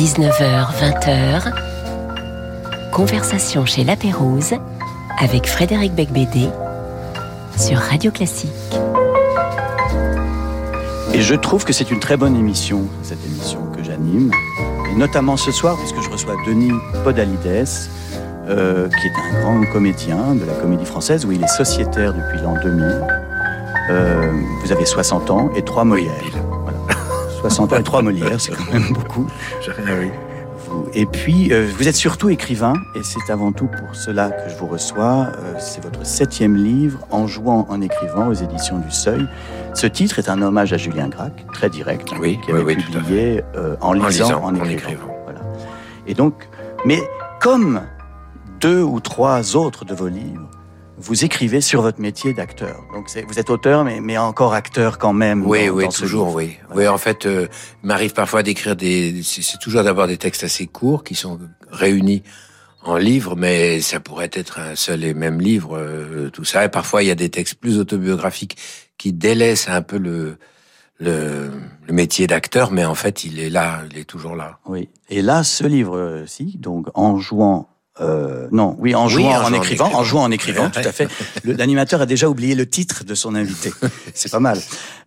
19h, 20h, conversation chez La Pérouse avec Frédéric Becbédé sur Radio Classique. Et je trouve que c'est une très bonne émission, cette émission que j'anime, et notamment ce soir, puisque je reçois Denis Podalides, euh, qui est un grand comédien de la comédie française, où il est sociétaire depuis l'an 2000. Euh, vous avez 60 ans et 3 Molières. Voilà. 60 ans et 3 Molières, c'est quand même beaucoup. oui. Et puis, euh, vous êtes surtout écrivain, et c'est avant tout pour cela que je vous reçois. Euh, c'est votre septième livre, En jouant, en écrivant, aux éditions du Seuil. Ce titre est un hommage à Julien Gracq, très direct, oui, qui avait oui, oui, publié euh, en, lisant, en, écrivant. Voilà. Et donc, mais comme deux ou trois autres de vos livres, vous écrivez sur votre métier d'acteur. Donc vous êtes auteur, mais, mais encore acteur quand même. Oui, dans, oui, dans toujours, oui. Oui, en fait, euh, il m'arrive parfois d'écrire des. C'est toujours d'avoir des textes assez courts qui sont réunis en livre, mais ça pourrait être un seul et même livre, euh, tout ça. Et parfois, il y a des textes plus autobiographiques qui délaissent un peu le, le, le métier d'acteur, mais en fait, il est là, il est toujours là. Oui. Et là, ce livre-ci, donc en jouant euh, non, oui, en jouant, Oui, en écrivant, écrivant. en jouant en écrivant, Ouais. tout à fait. L'animateur a déjà oublié le titre de son invité. C'est pas mal.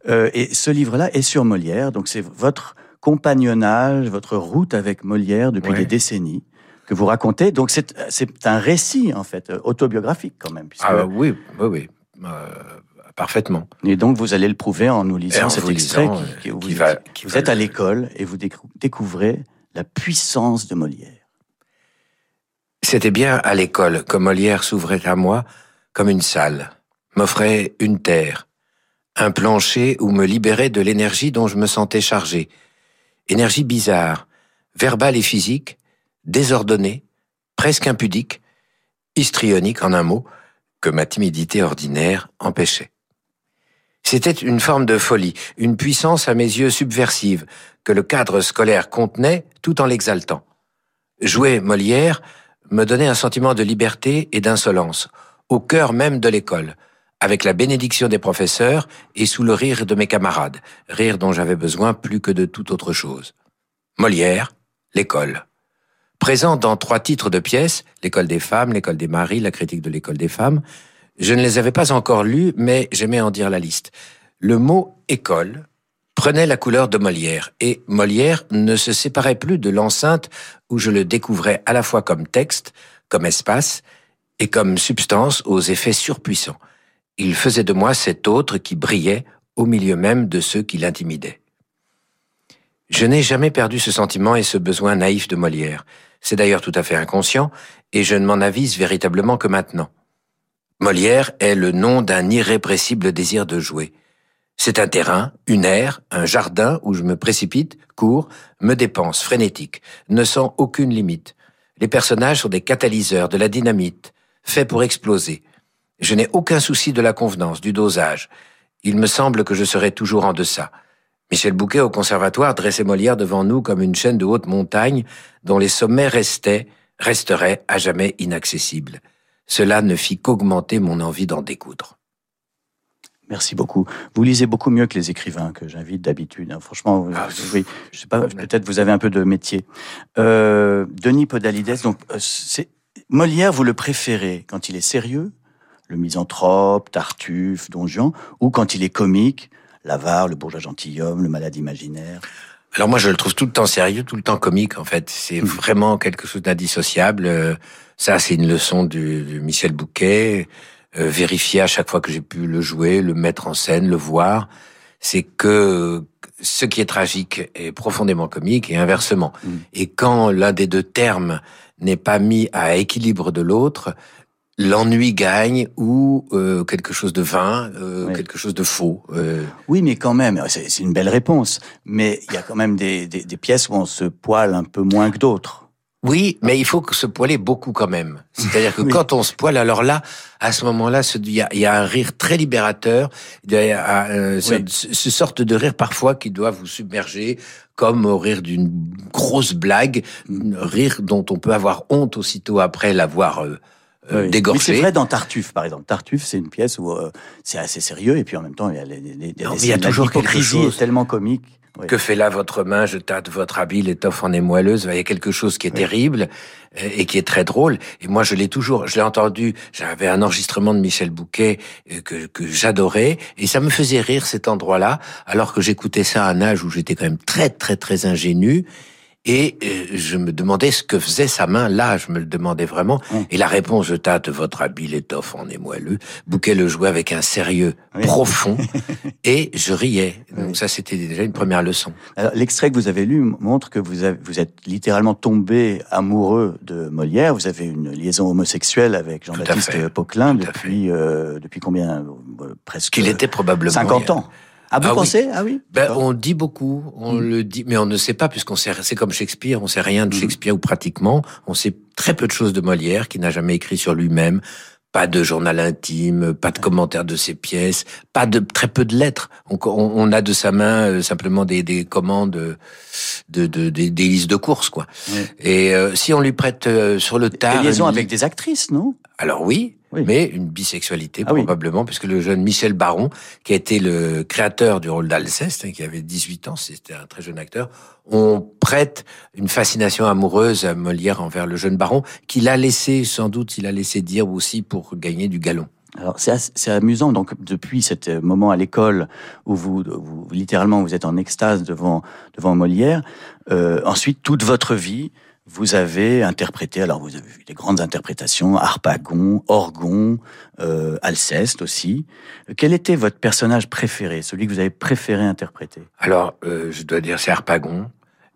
Euh, et ce livre-là est sur Molière, donc c'est votre compagnonnage, votre route avec Molière depuis Ouais. des décennies que vous racontez. Donc c'est c'est un récit en fait euh, autobiographique quand même. puisque- Ah oui, oui, oui, euh, parfaitement. Et donc vous allez le prouver en nous lisant en cet extrait lisant, qui, euh, qui- où qui vous, va- qui vous va êtes à le- l'école et vous décou- découvrez la puissance de Molière. C'était bien à l'école que Molière s'ouvrait à moi comme une salle, m'offrait une terre, un plancher où me libérait de l'énergie dont je me sentais chargé. Énergie bizarre, verbale et physique, désordonnée, presque impudique, histrionique en un mot, que ma timidité ordinaire empêchait. C'était une forme de folie, une puissance à mes yeux subversive, que le cadre scolaire contenait tout en l'exaltant. Jouer Molière me donnait un sentiment de liberté et d'insolence, au cœur même de l'école, avec la bénédiction des professeurs et sous le rire de mes camarades, rire dont j'avais besoin plus que de toute autre chose. Molière, l'école. Présent dans trois titres de pièces, l'école des femmes, l'école des maris, la critique de l'école des femmes, je ne les avais pas encore lus, mais j'aimais en dire la liste. Le mot école prenait la couleur de Molière, et Molière ne se séparait plus de l'enceinte où je le découvrais à la fois comme texte, comme espace, et comme substance aux effets surpuissants. Il faisait de moi cet autre qui brillait au milieu même de ceux qui l'intimidaient. Je n'ai jamais perdu ce sentiment et ce besoin naïf de Molière. C'est d'ailleurs tout à fait inconscient, et je ne m'en avise véritablement que maintenant. Molière est le nom d'un irrépressible désir de jouer. C'est un terrain, une aire, un jardin où je me précipite, cours, me dépense, frénétique, ne sens aucune limite. Les personnages sont des catalyseurs, de la dynamite, faits pour exploser. Je n'ai aucun souci de la convenance, du dosage. Il me semble que je serai toujours en deçà. Michel Bouquet au conservatoire dressait Molière devant nous comme une chaîne de haute montagne dont les sommets restaient, resteraient à jamais inaccessibles. Cela ne fit qu'augmenter mon envie d'en découdre. Merci beaucoup. Vous lisez beaucoup mieux que les écrivains que j'invite d'habitude. hein. Franchement, Ah, oui, je sais pas, peut-être vous avez un peu de métier. Euh, Denis Podalides, donc euh, Molière, vous le préférez quand il est sérieux, le misanthrope, Tartuffe, Don Juan, ou quand il est comique, l'avare, le bourgeois gentilhomme, le malade imaginaire? Alors moi, je le trouve tout le temps sérieux, tout le temps comique, en fait. C'est Mhm. vraiment quelque chose d'indissociable. Euh, Ça, c'est une leçon du, du Michel Bouquet. Euh, vérifier à chaque fois que j'ai pu le jouer, le mettre en scène, le voir. C'est que ce qui est tragique est profondément comique et inversement. Mhm. Et quand l'un des deux termes n'est pas mis à équilibre de l'autre, l'ennui gagne ou euh, quelque chose de vain, euh, Oui. quelque chose de faux. Euh, Oui, mais quand même, c'est c'est une belle réponse. Mais il y a quand même des, des, des pièces où on se poile un peu moins que d'autres. Oui, mais il faut que se poiler beaucoup quand même. C'est-à-dire que Oui. quand on se poile, alors là, à ce moment-là, il y a, il y a un rire très libérateur, y a euh, ce, Oui. ce- ce sorte de rire parfois qui doit vous submerger, comme au rire d'une grosse blague, un rire dont on peut avoir honte aussitôt après l'avoir euh, euh, dégorgé. c'est vrai dans Tartuffe, par exemple. Tartuffe, c'est une pièce où c'est assez sérieux et puis en même temps, il y a, les, il y a toujours quelque chose tellement comique. Que fait là votre main Je tâte votre habit, l'étoffe en est moelleuse. Il y a quelque chose qui est terrible euh, et qui est très drôle. Et moi, je l'ai toujours, je l'ai entendu. J'avais un enregistrement de Michel Bouquet euh, que, que j'adorais et ça me faisait rire cet endroit-là, alors que j'écoutais ça à un âge où j'étais quand même très très très ingénu et euh, je me demandais ce que faisait sa main là, je me le demandais vraiment. Et la réponse, je tâte votre habile étoffe en émoelleux. Bouquet le jouait avec un sérieux profond et je riais. Donc ça, c'était déjà une première leçon. L'extrait que vous avez lu montre que vous, avez, vous êtes littéralement tombé amoureux de Molière. Vous avez une liaison homosexuelle avec Jean-Baptiste Poquelin depuis, euh, depuis combien? Euh, Presque. Qu'il était probablement. 50 ans. Ah, vous ah pensez? Ah oui. Ben, on dit beaucoup, on hmm. le dit, mais on ne sait pas puisqu'on sait. C'est comme Shakespeare, on sait rien de hmm. Shakespeare ou pratiquement. On sait très peu de choses de Molière, qui n'a jamais écrit sur lui-même. Pas de journal intime, pas de commentaires de ses pièces, pas de très peu de lettres. On, on, a de sa main euh, simplement des, des commandes, de, de, des, listes de courses, quoi. Et euh, si on lui prête euh, sur le tard, des liaisons avec des actrices, non? Alors oui, mais une bisexualité ah probablement, puisque le jeune Michel Baron, qui a été le créateur du rôle d'Alceste, hein, qui avait 18 ans, c'était un très jeune acteur, on prête une fascination amoureuse à Molière envers le jeune Baron, qu'il a laissé, sans doute, il a laissé dire aussi pour gagner du galon. Alors c'est amusant donc depuis cet moment à l'école où vous, vous, littéralement vous êtes en extase devant devant Molière. Euh, ensuite toute votre vie vous avez interprété, alors vous avez vu des grandes interprétations, Harpagon, Orgon, euh, Alceste aussi. Quel était votre personnage préféré, celui que vous avez préféré interpréter? Alors, euh, je dois dire c'est Harpagon.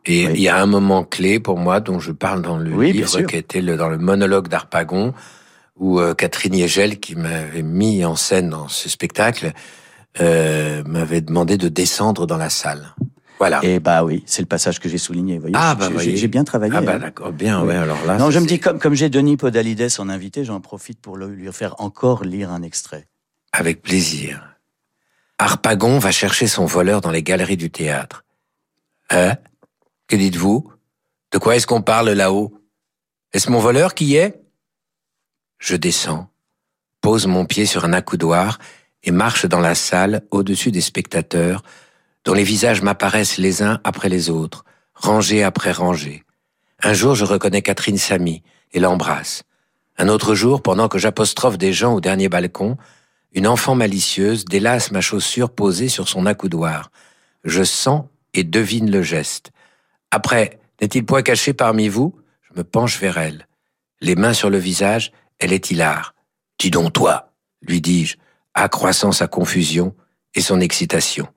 Et il y a un moment clé pour moi dont je parle dans le livre, qui était le, dans le monologue d'Harpagon, où euh, Catherine Yegel, qui m'avait mis en scène dans ce spectacle, euh, m'avait demandé de descendre dans la salle. Voilà. Et bah oui, c'est le passage que j'ai souligné. Voyez, ah bah j'ai bien travaillé. Ah bah hein. d'accord, bien, ouais. Alors là. Non, je me dis comme comme j'ai Denis Podalides en invité, j'en profite pour lui faire encore lire un extrait. Avec plaisir. Harpagon va chercher son voleur dans les galeries du théâtre. Hein? Que dites-vous? De quoi est-ce qu'on parle là-haut? Est-ce mon voleur qui est? Je descends, pose mon pied sur un accoudoir et marche dans la salle au-dessus des spectateurs dont les visages m'apparaissent les uns après les autres, rangés après rangés. Un jour, je reconnais Catherine Samy et l'embrasse. Un autre jour, pendant que j'apostrophe des gens au dernier balcon, une enfant malicieuse délace ma chaussure posée sur son accoudoir. Je sens et devine le geste. Après, n'est-il point caché parmi vous? Je me penche vers elle. Les mains sur le visage, elle est hilare. Dis donc toi, lui dis-je, accroissant sa confusion et son excitation.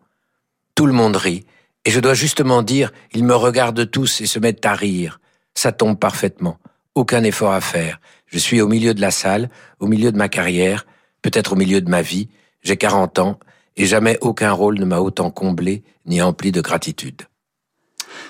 Tout le monde rit, et je dois justement dire, ils me regardent tous et se mettent à rire. Ça tombe parfaitement. Aucun effort à faire. Je suis au milieu de la salle, au milieu de ma carrière, peut-être au milieu de ma vie. J'ai 40 ans, et jamais aucun rôle ne m'a autant comblé ni empli de gratitude.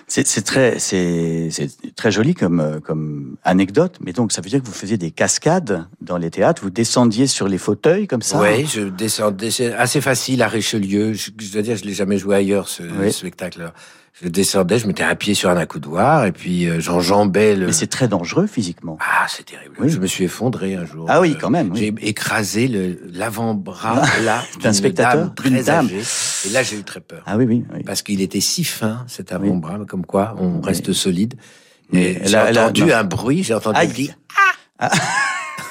C'est très, c'est très joli comme, euh, comme anecdote, mais donc ça veut dire que vous faisiez des cascades dans les théâtres, vous descendiez sur les fauteuils comme ça? Oui, je descendais, c'est assez facile à Richelieu, je, dois dire, je l'ai jamais joué ailleurs ce, spectacle-là. Je descendais, je m'étais appuyé sur un accoudoir et puis euh, j'enjambais le. Mais c'est très dangereux physiquement. Ah, c'est terrible. Je me suis effondré un jour. Ah oui, quand même. J'ai écrasé l'avant-bras là d'un spectateur, d'une dame. Et là, j'ai eu très peur. Ah oui, oui. Parce qu'il était si fin cet avant-bras, comme quoi on reste solide. Et j'ai entendu un bruit, j'ai entendu dire ah.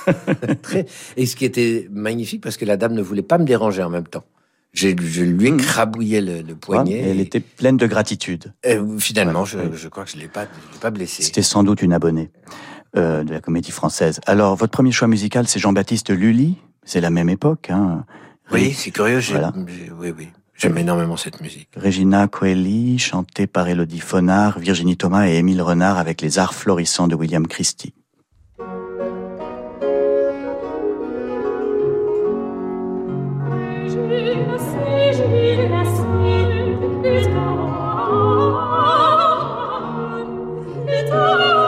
Et ce qui était magnifique parce que la dame ne voulait pas me déranger en même temps. Je, lui ai hmm. crabouillé le, poignet. elle était pleine de gratitude. finalement, je, crois que je ne l'ai pas, pas blessée. C'était sans doute une abonnée euh, de la comédie française. Alors, votre premier choix musical, c'est Jean-Baptiste Lully. C'est la même époque. Hein. Oui, c'est curieux. Oui, oui. J'aime énormément cette musique. Regina Coeli, chantée par Elodie Fonard, Virginie Thomas et Émile Renard avec les arts florissants de William Christie. It's all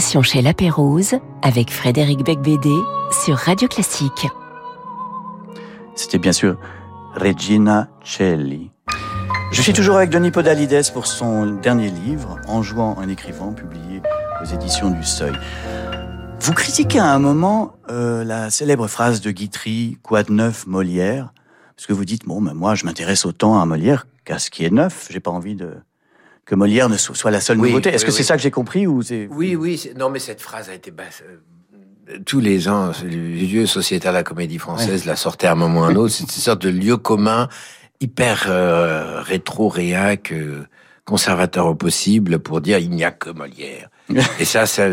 Chez La Pérouse avec Frédéric Becbédé sur Radio Classique. C'était bien sûr Regina Celli. Je suis toujours avec Denis Podalides pour son dernier livre, En jouant, en écrivant, publié aux éditions du Seuil. Vous critiquez à un moment euh, la célèbre phrase de Guitry, quoi de neuf Molière? Parce que vous dites, bon, ben moi je m'intéresse autant à Molière qu'à ce qui est neuf, j'ai pas envie de que Molière ne soit la seule nouveauté. Est-ce que c'est ça que j'ai compris ou c'est Oui, oui. Non, mais cette phrase a été basse. Euh, tous les gens, le lieu sociétal de la comédie française la sortait à un moment ou à un autre. C'est une sorte de lieu commun hyper euh, rétro réac euh, conservateur au possible pour dire il n'y a que Molière. Et ça, ça,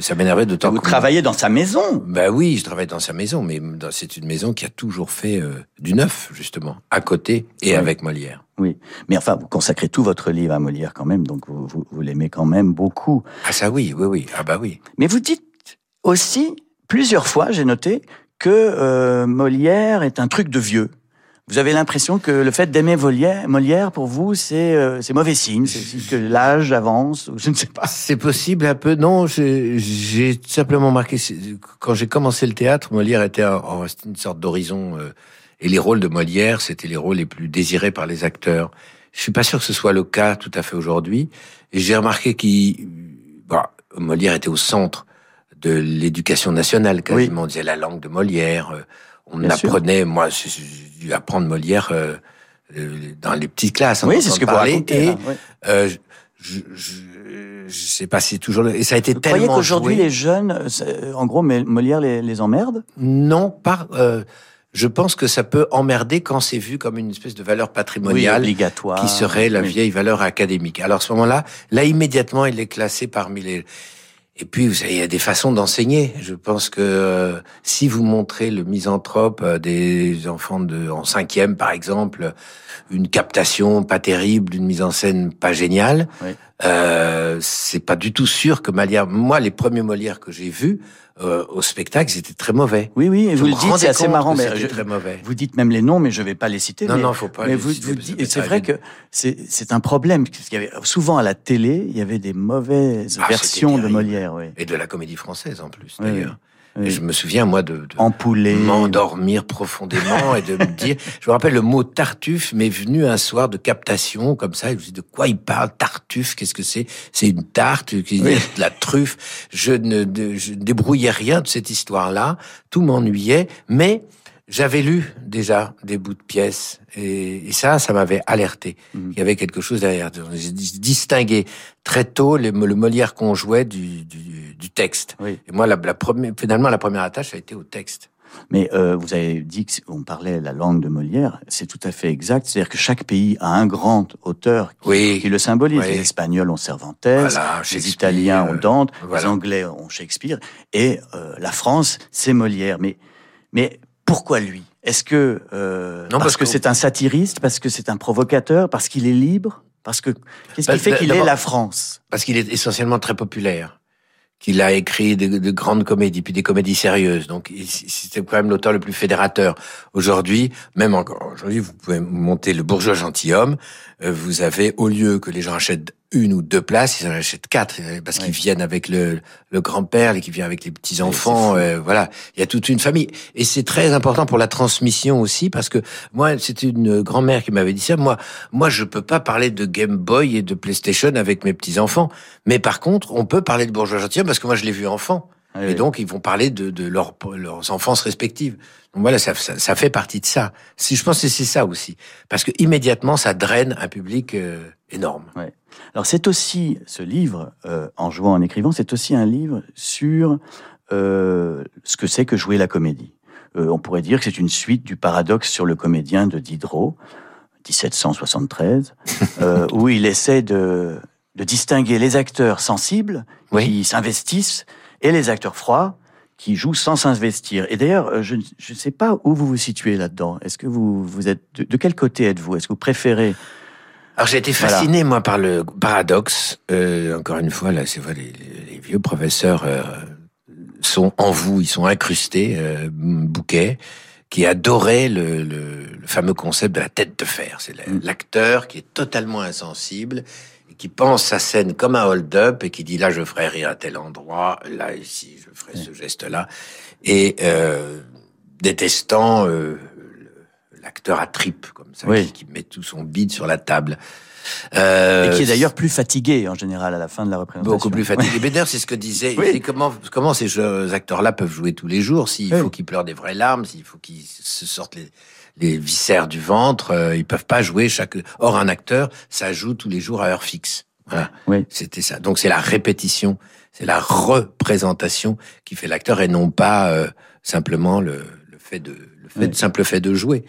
ça m'énervait d'autant. Vous travaillez dans sa maison Ben oui, je travaille dans sa maison, mais c'est une maison qui a toujours fait euh, du neuf justement, à côté et avec Molière. Oui, mais enfin, vous consacrez tout votre livre à Molière quand même, donc vous, vous, vous l'aimez quand même beaucoup. Ah ça oui, oui, oui, ah bah oui. Mais vous dites aussi plusieurs fois, j'ai noté, que euh, Molière est un truc de vieux. Vous avez l'impression que le fait d'aimer Molière, pour vous, c'est euh, mauvais signe, c'est que l'âge avance, ou je ne sais pas. C'est possible un peu. Non, j'ai simplement marqué quand j'ai commencé le théâtre, Molière était une sorte d'horizon, euh, et les rôles de Molière, c'était les rôles les plus désirés par les acteurs. Je suis pas sûr que ce soit le cas tout à fait aujourd'hui. Et j'ai remarqué qu'il, bah, Molière était au centre de l'éducation nationale quasiment. On disait la langue de Molière. Euh, on apprenait, moi, j'ai dû apprendre Molière euh, euh, dans les petites classes. Oui, c'est ce que vous racontez. Et euh, je, je, je, sais pas si toujours et ça a été vous tellement. Vous croyez qu'aujourd'hui les jeunes, en gros, Molière les, les emmerde? Non, pas. Euh, je pense que ça peut emmerder quand c'est vu comme une espèce de valeur patrimoniale obligatoire, qui serait la vieille valeur académique. Alors à ce moment-là, là immédiatement, il est classé parmi les et puis, vous savez, il y a des façons d'enseigner. Je pense que euh, si vous montrez le misanthrope euh, des enfants de en cinquième, par exemple, une captation pas terrible, une mise en scène pas géniale, euh, c'est pas du tout sûr que Molière. Moi, les premiers Molières que j'ai vus, euh, au spectacle, c'était très mauvais. Oui, oui, et vous le dites, c'est assez marrant. Mais je, très mauvais. Vous dites même les noms, mais je vais pas les citer. Non, mais, non, faut pas. Mais vous, vous dites, c'est vrai que c'est un problème parce qu'il y avait souvent à la télé, il y avait des mauvaises ah, versions de Molière, oui. Et de la comédie française en plus, d'ailleurs. Et je me souviens, moi, de, de m'endormir profondément et de me dire, je me rappelle le mot tartuffe m'est venu un soir de captation, comme ça, je me de quoi il parle, tartuffe, qu'est-ce que c'est? C'est une tarte, de la truffe. Je ne, je ne débrouillais rien de cette histoire-là. Tout m'ennuyait, mais j'avais lu déjà des bouts de pièces et, ça, ça m'avait alerté. Mhm. Il y avait quelque chose derrière. J'ai distingué très tôt le, le Molière qu'on jouait du, du, du texte. Oui. Et moi, la, la première, finalement, la première attache a été au texte. Mais euh, vous avez dit qu'on parlait la langue de Molière, c'est tout à fait exact. C'est-à-dire que chaque pays a un grand auteur qui, oui. qui le symbolise. Les Espagnols ont Cervantes, voilà, les Italiens ont Dante, voilà. les Anglais ont Shakespeare, et euh, la France, c'est Molière. Mais, mais pourquoi lui? Est-ce que euh, non, parce, parce que c'est un satiriste, parce que c'est un provocateur, parce qu'il est libre, parce que qu'est-ce qui fait qu'il est la France? Parce qu'il est essentiellement très populaire qu'il a écrit de, de, grandes comédies, puis des comédies sérieuses. Donc, c'était quand même l'auteur le plus fédérateur. Aujourd'hui, même encore aujourd'hui, vous pouvez monter le bourgeois gentilhomme. Euh, vous avez, au lieu que les gens achètent une ou deux places, ils en achètent quatre euh, parce qu'ils viennent avec le, le grand-père et qu'ils viennent avec les petits enfants. Euh, voilà, il y a toute une famille et c'est très important pour la transmission aussi parce que moi, c'était une grand-mère qui m'avait dit ça. Moi, moi, je peux pas parler de Game Boy et de PlayStation avec mes petits enfants, mais par contre, on peut parler de bourgeois gentilhomme parce que moi, je l'ai vu enfant. Ah et donc, ils vont parler de, de leur, leurs enfances respectives. Donc voilà, ça, ça, ça, fait partie de ça. Si je pense que c'est ça aussi, parce que immédiatement, ça draine un public euh, énorme. Ouais. Alors c'est aussi ce livre, euh, en jouant, en écrivant, c'est aussi un livre sur euh, ce que c'est que jouer la comédie. Euh, on pourrait dire que c'est une suite du paradoxe sur le comédien de Diderot, 1773, euh, où il essaie de, de, distinguer les acteurs sensibles oui. qui s'investissent et les acteurs froids qui jouent sans s'investir. Et d'ailleurs, je ne sais pas où vous vous situez là-dedans. Est-ce que vous, vous êtes de, de quel côté êtes-vous? Est-ce que vous préférez alors j'ai été fasciné voilà. moi par le paradoxe. Euh, encore une fois, là, c'est vrai, les, les, vieux professeurs euh, sont en vous, ils sont incrustés, euh, Bouquet, qui adorait le, le, le, fameux concept de la tête de fer. C'est l'acteur qui est totalement insensible qui pense sa scène comme un hold-up et qui dit là je ferai rire à tel endroit, là ici je ferai ce geste-là, et euh, détestant euh, l'acteur à trip comme ça, Oui. qui, qui met tout son bide sur la table. Et Euh, qui est d'ailleurs plus fatigué en général à la fin de la représentation. Beaucoup plus fatigué. D'ailleurs, c'est ce que disait. il Oui. dit comment, comment ces acteurs-là peuvent jouer tous les jours s'il Oui. faut qu'ils pleurent des vraies larmes, s'il faut qu'ils se sortent les, les viscères du ventre, euh, ils peuvent pas jouer chaque. Or, un acteur, ça joue tous les jours à heure fixe. Voilà. Oui. C'était ça. Donc, c'est la répétition, c'est la représentation qui fait l'acteur et non pas euh, simplement le, le fait de le fait, Oui. simple fait de jouer.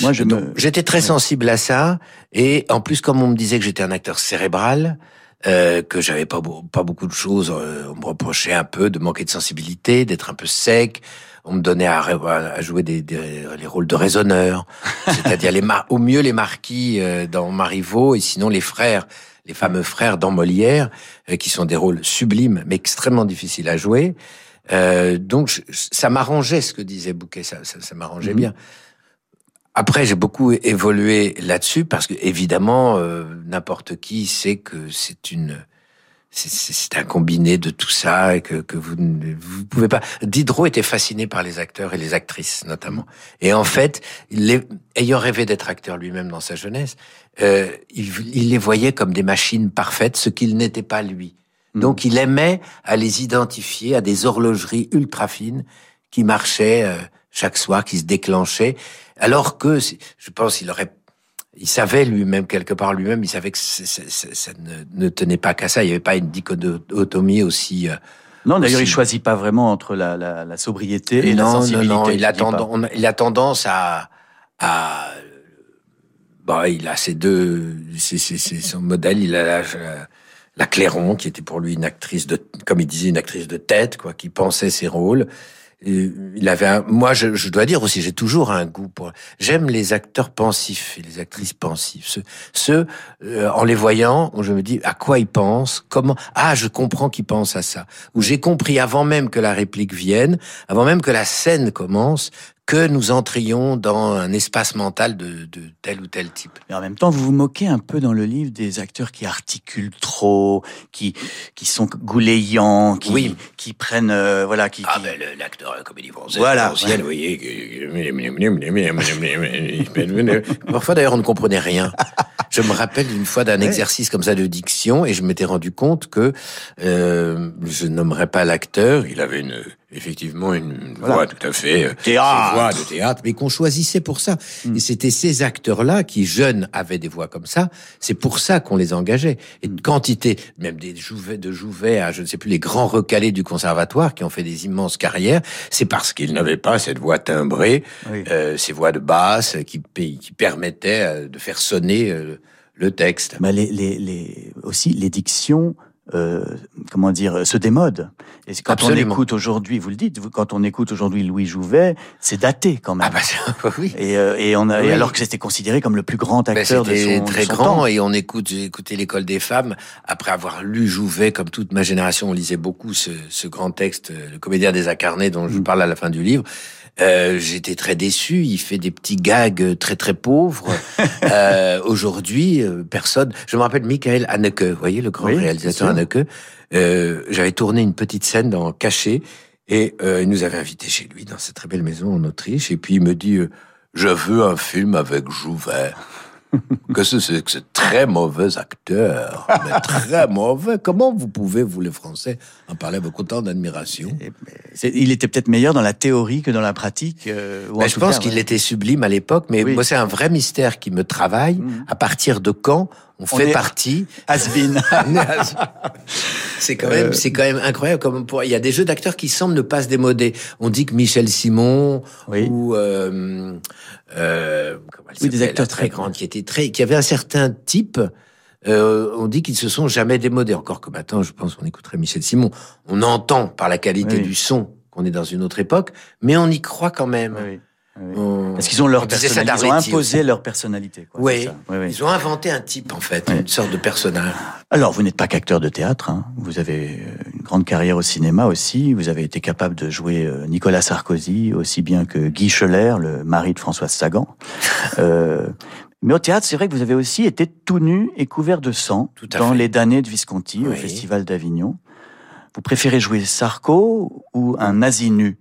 Moi, je Donc, me... J'étais très sensible à ça, et en plus, comme on me disait que j'étais un acteur cérébral, euh, que j'avais pas pas beaucoup de choses, euh, on me reprochait un peu de manquer de sensibilité, d'être un peu sec. On me donnait à, à jouer des, des- les rôles de raisonneur, c'est-à-dire les au mieux les marquis euh, dans Marivaux, et sinon les frères, les fameux frères dans Molière, euh, qui sont des rôles sublimes mais extrêmement difficiles à jouer. Euh, donc je- ça m'arrangeait ce que disait Bouquet, ça, ça, ça m'arrangeait Mhm. bien. Après, j'ai beaucoup évolué là-dessus parce que évidemment, euh, n'importe qui sait que c'est une, c'est- un combiné de tout ça et que, que vous ne vous pouvez pas. Diderot était fasciné par les acteurs et les actrices notamment. Et en fait, il les- ayant rêvé d'être acteur lui-même dans sa jeunesse, euh, il, il les voyait comme des machines parfaites, ce qu'il n'était pas lui. Mhm. Donc, il aimait à les identifier à des horlogeries ultra fines qui marchaient euh, chaque soir, qui se déclenchaient, alors que je pense qu'il aurait il savait lui-même quelque part lui-même, il savait que ça ne, ne tenait pas qu'à ça. Il n'y avait pas une dichotomie aussi. euh, Non, d'ailleurs, il aussi. choisit pas vraiment entre la, la, la sobriété et la non, non, sensibilité. non. Il a, dit pas. tendance, on a- il a tendance à, à bah, il a ces deux, c'est son modèle. Il a la, la Clairon, qui était pour lui une actrice de, comme il disait, une actrice de tête, quoi, qui pensait ses rôles. Et il avait un, moi, je, je dois dire aussi, j'ai toujours un goût pour. J'aime les acteurs pensifs et les actrices pensives. Ceux, ceux euh, en les voyant, je me dis à quoi ils pensent, comment? Ah, je comprends qu'ils pensent à ça. Ou j'ai compris avant même que la réplique vienne, avant même que la scène commence, que nous entrions dans un espace mental de, de tel ou tel type. Mais en même temps, vous vous moquez un peu dans le livre des acteurs qui articulent trop, qui qui sont goulayants, qui Oui. qui prennent euh, voilà, qui, Ah qui- ben l'acteur comédie française Voilà, ancienne, vous voyez. Parfois d'ailleurs on ne comprenait rien. Je me rappelle une fois d'un Ouais. exercice comme ça de diction et je m'étais rendu compte que euh, je nommerais pas l'acteur. Il avait une effectivement une Voilà. voix tout à fait euh, Théâtre. une voix de théâtre, mais qu'on choisissait pour ça. Mm. Et c'était ces acteurs-là qui jeunes avaient des voix comme ça. C'est pour ça qu'on les engageait. Et Mm. de quantité, même des Jouvet, de Jouvet à je ne sais plus les grands recalés du conservatoire qui ont fait des immenses carrières, c'est parce qu'ils n'avaient pas cette voix timbrée, Oui. euh, ces voix de basse qui, qui permettaient euh, de faire sonner euh, le texte. Bah, les, les, les, aussi les dictions, euh, comment dire, se démodent. Et quand Absolument. on écoute aujourd'hui, vous le dites, quand on écoute aujourd'hui Louis Jouvet, c'est daté quand même. Ah bah oui. et, euh, et on a, Oui. alors que c'était considéré comme le plus grand acteur de C'était son, de très son grand temps. et on écoute, j'ai écouté l'école des femmes après avoir lu Jouvet comme toute ma génération. On lisait beaucoup ce, ce grand texte, euh, le comédien des incarnés dont je Mm. parle à la fin du livre. Euh, J'étais très déçu. Il fait des petits gags très très pauvres. euh, Aujourd'hui, euh, personne. Je me rappelle Michael Haneke, vous voyez le grand Oui, réalisateur. Haneke. Euh, J'avais tourné une petite scène dans Caché et euh, il nous avait invités chez lui dans cette très belle maison en Autriche. Et puis il me dit Je veux un film avec Jouvet. Qu'est-ce que c'est que ce très mauvais acteur Mais très mauvais. Comment vous pouvez, vous les Français, en parler avec autant d'admiration? Mais c'est- Il était peut-être meilleur dans la théorie que dans la pratique. euh, ou en Ben, Je pense qu'il ouais. était sublime à l'époque, mais Oui. moi, c'est un vrai mystère qui me travaille. Mhm. À partir de quand on, On fait partie Has-been. C'est quand même, Euh, c'est quand même incroyable. Comme pour, il y a des jeux d'acteurs qui semblent ne pas se démoder. On dit que Michel Simon Oui. ou euh, euh, Oui, des acteurs très grandes qui étaient très, qui avaient un certain type. Euh, on dit qu'ils se sont jamais démodés. Encore que maintenant, je pense qu'on écouterait Michel Simon. On entend par la qualité Oui. du son qu'on est dans une autre époque, mais on y croit quand même. Oui, oui. Parce qu'ils ont leur personnalité. Ils imposé aussi. leur personnalité. quoi, Oui. c'est ça. Oui, oui. Ils ont inventé un type en fait, Oui. une sorte de personnage. Alors, vous n'êtes pas qu'acteur de théâtre. hein. Vous avez euh, une grande carrière au cinéma aussi. Vous avez été capable de jouer euh, Nicolas Sarkozy aussi bien que Guy Scheller, le mari de Françoise Sagan. Euh, Mais au théâtre, c'est vrai que vous avez aussi été tout nu et couvert de sang Tout dans fait. les damnés de Visconti au. Festival d'Avignon. Vous préférez jouer Sarko ou un nazi nu?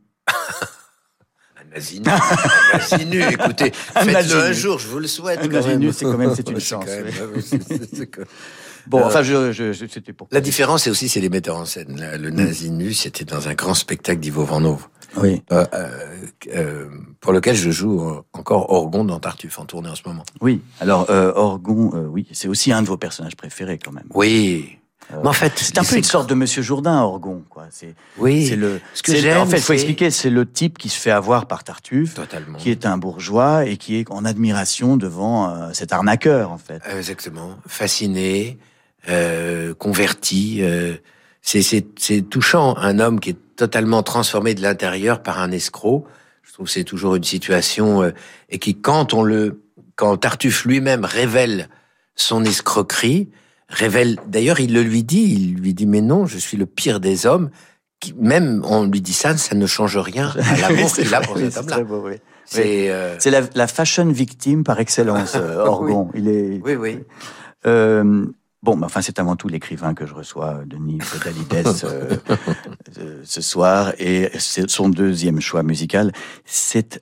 Un nazi nu. Un nazi nu, écoutez. Faites-le un jour, je vous le souhaite. Un quand nazi même. nu, c'est quand même- c'est une chance, Bon, Euh, enfin, je, je, c'était pour. La différence, c'est aussi, c'est les metteurs en scène. Le nazi nu, c'était dans un grand spectacle d'Ivo Van Hove, Oui, euh, euh, pour lequel je joue encore Orgon dans Tartuffe, en tournée en ce moment. oui. Alors, euh, Orgon, oui, c'est aussi un de vos personnages préférés quand même. Oui. Mais en fait, C'est un peu une sorte de Monsieur Jourdain, Orgon, quoi. C'est, Oui, c'est le. ce que c'est- j'aime, en fait, il faut expliquer, c'est le type qui se fait avoir par Tartuffe, totalement. qui est un bourgeois et qui est en admiration devant euh, cet arnaqueur, en fait. Euh, Exactement. Fasciné, euh, converti. euh, c'est- touchant. Un homme qui est totalement transformé de l'intérieur par un escroc. Je trouve que c'est toujours une situation et qui, quand on le, quand Tartuffe lui-même révèle son escroquerie, révèle. D'ailleurs, il le lui dit. Il lui dit mais non, je suis le pire des hommes. Qui, même on lui dit ça, ça ne change rien à l'amour qu'il a pour oui, cet c'est homme-là. oui. C'est euh, la, la fashion victime par excellence, euh, Orgon. Il est. oui, oui. Euh, bon, mais enfin, c'est avant tout l'écrivain que je reçois, Denis Podalides, euh, ce soir, et c'est son deuxième choix musical. C'est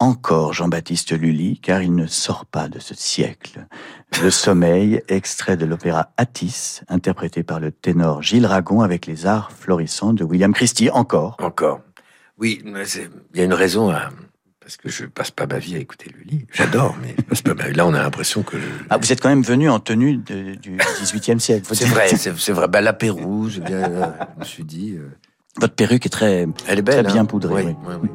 encore Jean-Baptiste Lully, car il ne sort pas de ce siècle. Le sommeil, extrait de l'opéra Attis, interprété par le ténor Gilles Ragon avec les arts florissants de William Christie, encore. Encore. Oui, il y a une raison à... Parce que je passe pas ma vie à écouter Lully. J'adore, mais je passe pas ma... là on a l'impression que... je- Ah, vous êtes quand même venu en tenue de- du XVIIIe siècle. C'est vrai, c'est vrai. Bah, la Pérouse, bien, euh, je me suis dit... euh, Votre perruque est très, Elle est belle. très bien hein. poudrée. Oui, oui. oui,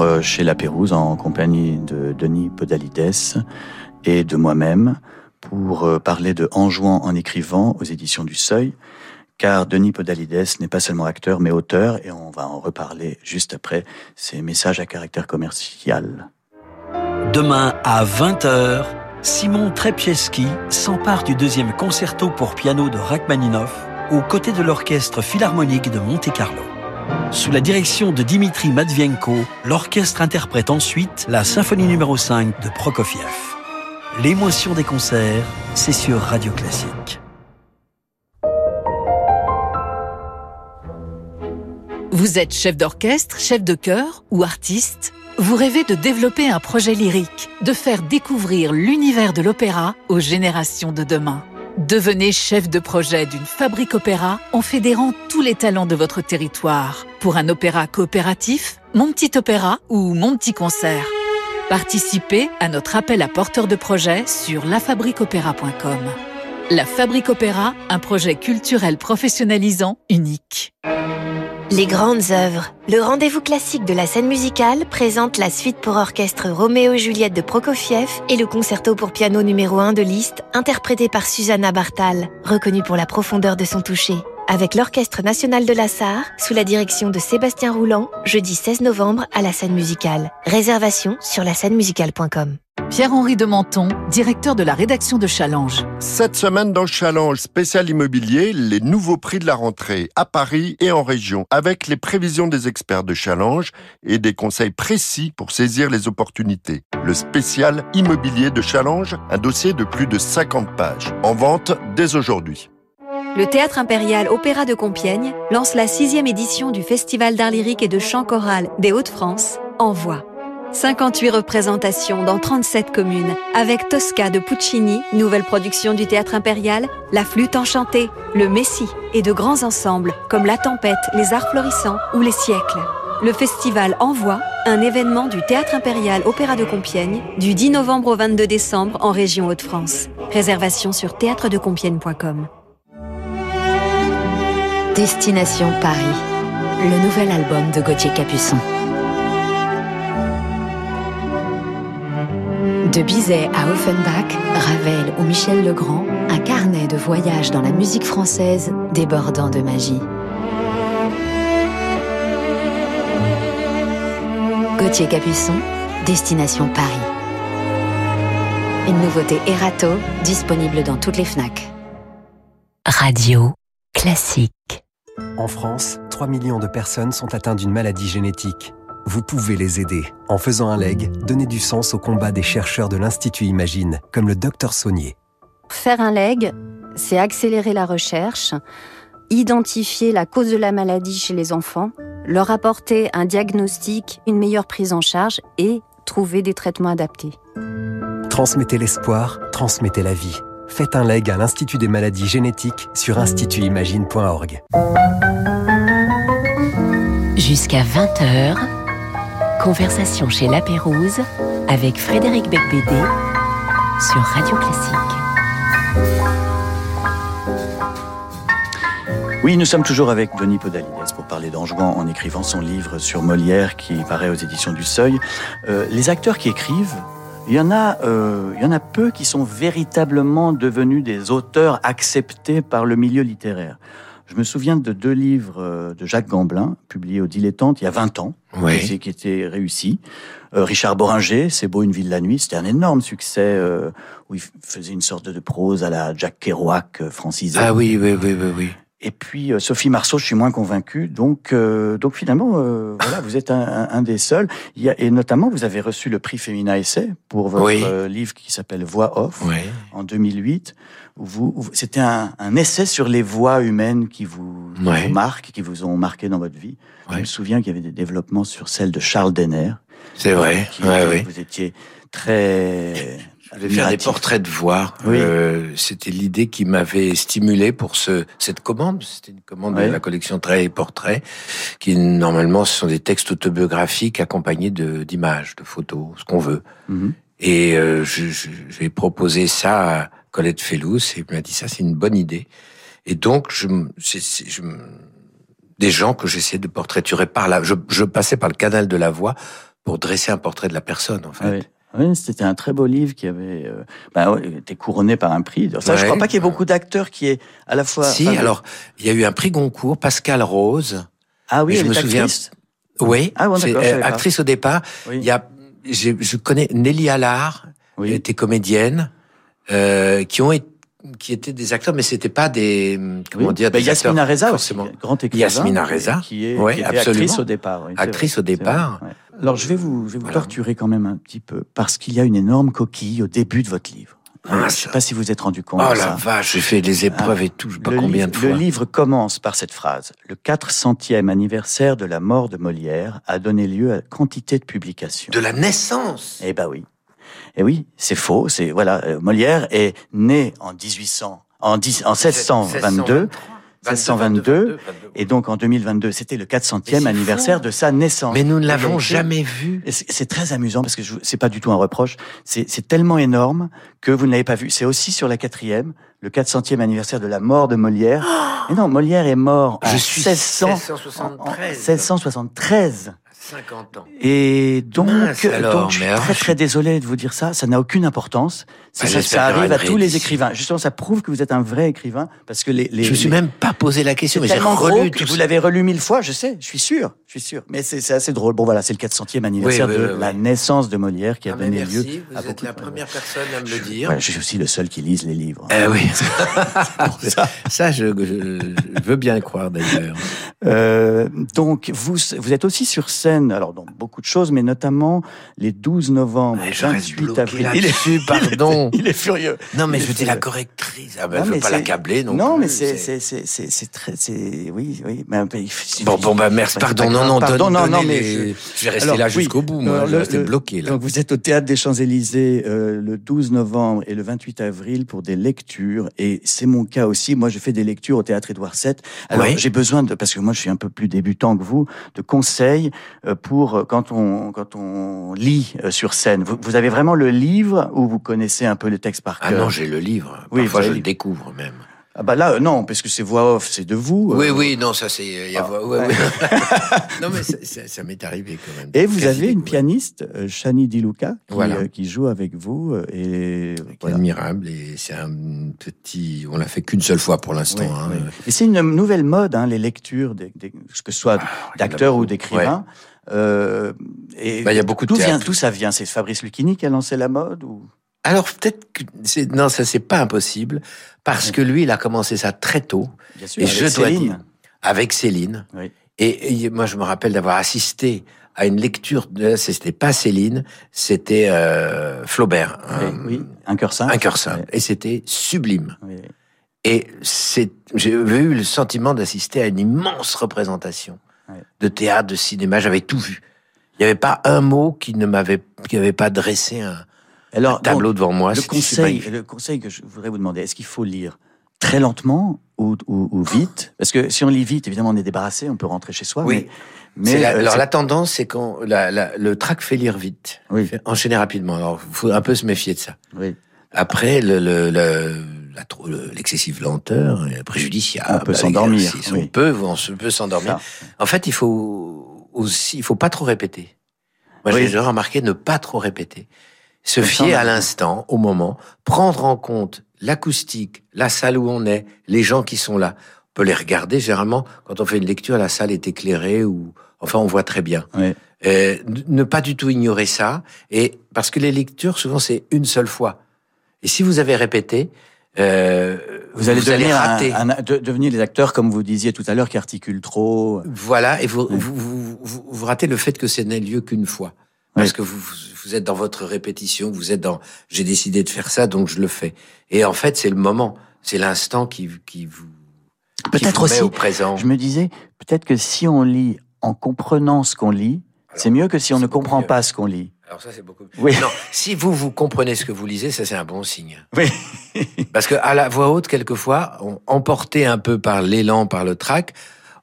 euh, chez La Pérouse en compagnie de Denis Podalides et de moi-même pour euh, parler de En jouant en écrivant aux éditions du Seuil, car Denis Podalides n'est pas seulement acteur mais auteur et on va en reparler juste après ces messages à caractère commercial. Demain à 20h, Simon Trepieski s'empare du deuxième concerto pour piano de Rachmaninoff aux côtés de l'orchestre philharmonique de Monte-Carlo. Sous la direction de Dimitri Matvienko, l'orchestre interprète ensuite la symphonie numéro 5 de Prokofiev. L'émotion des concerts, c'est sur Radio Classique. Vous êtes chef d'orchestre, chef de chœur ou artiste? Vous rêvez de développer un projet lyrique, de faire découvrir l'univers de l'opéra aux générations de demain. Devenez chef de projet d'une fabrique opéra en fédérant tous les talents de votre territoire pour un opéra coopératif, Mon Petit Opéra ou Mon Petit Concert. Participez à notre appel à porteurs de projets sur lafabriqueopéra.com. La Fabrique Opéra, un projet culturel professionnalisant unique. Les grandes œuvres. Le rendez-vous classique de la scène musicale présente la suite pour orchestre Roméo et Juliette de Prokofiev et le concerto pour piano numéro 1 de Liszt, interprété par Susanna Bartal, reconnue pour la profondeur de son toucher. Avec l'Orchestre national de la Sarre, sous la direction de Sébastien Rouland, jeudi 16 novembre à la scène musicale. Réservation sur la scène musicale.com. Pierre-Henri de Menton, directeur de la rédaction de Challenge. Cette semaine dans Challenge spécial immobilier, les nouveaux prix de la rentrée à Paris et en région, avec les prévisions des experts de Challenge et des conseils précis pour saisir les opportunités. Le spécial immobilier de Challenge, un dossier de plus de 50 pages, en vente dès aujourd'hui. Le Théâtre impérial Opéra de Compiègne lance la sixième édition du Festival d'art lyrique et de chant choral des Hauts-de-France, en voix. 58 représentations dans 37 communes, avec Tosca de Puccini, nouvelle production du Théâtre impérial, La flûte enchantée, Le Messie et de grands ensembles comme La Tempête, Les Arts florissants ou Les Siècles. Le festival Envoie, un événement du Théâtre impérial Opéra de Compiègne, du 10 novembre au 22 décembre en région Hauts-de-France. Réservation sur théâtredecompiègne.com. Destination Paris, le nouvel album de Gauthier Capuçon. De Bizet à Offenbach, Ravel ou Michel Legrand, un carnet de voyage dans la musique française débordant de magie. Gauthier Capuçon, Destination Paris. Une nouveauté Erato, disponible dans toutes les FNAC. Radio classique. En France, 3 millions de personnes sont atteintes d'une maladie génétique. Vous pouvez les aider. En faisant un leg, donnez du sens au combat des chercheurs de l'Institut Imagine, comme le docteur Saunier. Faire un leg, c'est accélérer la recherche, identifier la cause de la maladie chez les enfants, leur apporter un diagnostic, une meilleure prise en charge et trouver des traitements adaptés. Transmettez l'espoir, transmettez la vie. Faites un leg à l'Institut des maladies génétiques sur institutimagine.org. Jusqu'à 20h, conversation chez La Pérouse avec Frédéric Becbédé sur Radio Classique. Oui, nous sommes toujours avec Denis Podalides pour parler d'Anjouan en écrivant son livre sur Molière qui paraît aux éditions du Seuil. Euh, les acteurs qui écrivent, il y en a, euh, il y en a peu qui sont véritablement devenus des auteurs acceptés par le milieu littéraire. Je me souviens de deux livres euh, de Jacques Gamblin, publiés au Dilettante il y a 20 ans, Oui. qui, étaient réussis. Euh, Richard Boringer, C'est beau une ville la nuit, c'était un énorme succès euh, où il faisait une sorte de prose à la Jack Kerouac francisée. Ah oui, oui, oui, oui, oui. Et puis euh, Sophie Marceau, je suis moins convaincu. Donc, euh, donc finalement, euh, voilà, vous êtes un, un- un des seuls. Il y a, et notamment, vous avez reçu le prix Féminin Essai pour votre Oui. euh, livre qui s'appelle Voix off Oui. en 2008. Où vous, c'était un, un essai sur les voix humaines qui vous, Ouais. vous marquent, qui vous ont marqué dans votre vie. Je me souviens qu'il y avait des développements sur celle de Charles Denner. C'est vrai. Qui, Ouais, oui. Vous étiez très. Je voulais faire des portraits de voix. Oui. Euh, C'était l'idée qui m'avait stimulé pour ce, cette commande. C'était une commande Oui. de la collection Traits et Portraits, qui normalement ce sont des textes autobiographiques accompagnés de d'images, de photos, ce qu'on veut. Mhm. Et euh, je- je- j'ai proposé ça à Colette Fellous et elle m'a dit ça c'est une bonne idée. Et donc je, c'est- c'est- je des gens que j'essaie de portraiturer par là. Je, je passais par le canal de la voix pour dresser un portrait de la personne en fait. Ah oui. Oui, c'était un très beau livre qui avait euh, bah, ouais, été couronné par un prix. Ça, je Ouais. crois pas qu'il y ait beaucoup d'acteurs qui aient à la fois. Si, enfin, alors il y a eu un prix Goncourt, Pascal Rose. ah oui, je elle me est souviens- actrice. Oui, Ah bon, je euh, pas. actrice au départ. Oui. Il y a, je connais Nelly Allard, Oui. elle était comédienne, euh, qui ont été qui étaient des acteurs, mais c'était pas des comment Oui. dire des Yasmina acteurs Reza aussi, forcément. grand écrivain. Yasmina Reza, qui est, ouais, qui était absolument. actrice au départ. oui, Actrice vrai, au départ. Alors je vais vous, je vais vous Voilà. torturer quand même un petit peu parce qu'il y a une énorme coquille au début de votre livre. Ah, je ne sais pas si vous êtes rendu compte Oh de la ça. vache, j'ai fait les épreuves Ah. et tout, je sais pas le, combien livre, de fois. le livre commence par cette phrase. Le 400e anniversaire de la mort de Molière a donné lieu à quantité de publications. De la naissance? Eh ben oui. Eh oui, c'est faux. C'est voilà, euh, Molière est né en 1800, en, 10 en 1622. 1622. Et donc en 2022, c'était le 400e anniversaire de sa naissance. Mais nous ne l'avons jamais vu. C'est très amusant parce que c'est pas du tout un reproche. C'est tellement énorme que vous ne l'avez pas vu. C'est aussi sur la quatrième, le 400e anniversaire de la mort de Molière. Mais non, Molière est mort en Je suis 1600 1673. en 1673. 50 ans. Et donc, Mince alors, donc, je suis très je- très désolé de vous dire ça. Ça n'a aucune importance. Ça, Bah, ça- arrive à tous les écrivains. Justement, ça prouve que vous êtes un vrai écrivain parce que les. les Je me suis les- même pas posé la question, mais j'ai relu tout que vous l'avez relu mille fois, je sais, je suis sûr, je suis sûr. Mais c'est assez drôle. Bon voilà, c'est le 400e anniversaire Oui, oui, de la naissance de Molière qui a Ah, donné merci, lieu vous à êtes beaucoup la de- première personne à me le dire. Je suis aussi le seul qui lise les livres. Eh oui. ça, je, je- je veux bien le croire d'ailleurs. Euh, donc, vous, vous êtes aussi sur scène, alors dans beaucoup de choses, mais notamment les 12 novembre, reste 28 bloqué avril. là-dessus, pardon. Il est furieux. Non, mais Il je est dire la correctrice. Ah ben, Non, je veux pas l'accabler non, Non, plus, mais c'est c'est c'est c'est c'est très c'est oui oui. Mais il Bon, bon, bah, merci, pardon, non, non, pardon, non, non, mais je, je vais rester Alors, là oui. jusqu'au bout, moi, je vais rester bloqué, là. Donc vous êtes au théâtre des Champs-Élysées euh, le 12 novembre et le 28 avril pour des lectures et c'est mon cas aussi. Moi, je fais des lectures au théâtre Édouard VII. Alors Oui. j'ai besoin de parce que moi je suis un peu plus débutant que vous de conseils pour euh, quand on quand on lit euh, sur scène. Vous, vous avez vraiment le livre ou vous connaissez un peu le texte par Ah cœur? non, j'ai le livre. Oui, Parfois, je le- découvre même. Ah bah là euh, non parce que c'est voix off, c'est de vous. Oui, euh, oui, non, ça c'est. a- Ah, ouais, ouais. ouais. non, mais ça, ça- ça m'est arrivé quand même. Et vous Quasi avez une pianiste, euh, Shani Di Luca, qui, Voilà. euh, qui joue avec vous. euh, Et voilà. admirable et c'est un petit. On l'a fait qu'une seule fois pour l'instant. Oui, hein. oui. Et c'est une nouvelle mode, hein, les lectures, des, des- que ce soit Ah, d'acteurs ou d'écrivains. Euh, et Bah, il y a beaucoup de d'où vient, d'où ça vient? C'est Fabrice Lucchini qui a lancé la mode ou? Alors peut-être que c'est non, ça c'est pas impossible parce que lui, il a commencé ça très tôt. Bien sûr, Et avec je dois Céline. dire avec Céline. Oui. Et, et moi, je me rappelle d'avoir assisté à une lecture. De, c'était pas Céline, c'était euh, Flaubert. Oui, un- oui, un cœur simple. Un cœur simple. Et c'était sublime. Et c'est, j'ai eu le sentiment d'assister à une immense représentation de théâtre, de cinéma. J'avais tout vu. Il n'y avait pas un mot qui ne m'avait, qui n'avait pas dressé un, Alors, un tableau donc, devant moi. le conseil, le conseil que je voudrais vous demander, est-ce qu'il faut lire très lentement ou, ou, ou vite? Parce que si on lit vite, évidemment, on est débarrassé, on peut rentrer chez soi. Oui. Mais, la- euh, alors la tendance, c'est quand la, la- le trac fait lire vite, Oui. enchaîner rapidement. Alors il faut un peu se méfier de ça. oui. Après, le, l'excessive lenteur est préjudiciable. On peut s'endormir, oui. On peut, on peut s'endormir. En fait, il faut aussi, il faut pas trop répéter. Moi, Oui. j'ai remarqué ne pas trop répéter. Se fier à l'instant, au moment, prendre en compte l'acoustique, la salle où on est, les gens qui sont là. On peut les regarder. Généralement, quand on fait une lecture, la salle est éclairée ou, enfin, on voit très bien. Oui. Euh, ne pas du tout ignorer ça. Et parce que les lectures, souvent, c'est une seule fois. Et si vous avez répété, euh, Vous allez devenir, un- rater. un- de- devenir les acteurs, comme vous disiez tout à l'heure, qui articulent trop. Voilà, et vous, Oui. vous, vous, vous, vous ratez le fait que ce n'est lieu qu'une fois. Parce que vous, vous êtes dans votre répétition, vous êtes dans j'ai décidé de faire ça, donc je le fais. Et en fait, c'est le moment, c'est l'instant qui, qui vous, Peut-être aussi, au présent. je me disais, peut-être que si on lit en comprenant ce qu'on lit, c'est mieux que si on ne comprend mieux. pas ce qu'on lit. Alors ça, c'est beaucoup. Oui. Non, si vous vous comprenez ce que vous lisez, ça c'est un bon signe. Oui. Parce que à la voix haute, quelquefois, on, emporté un peu par l'élan, par le trac,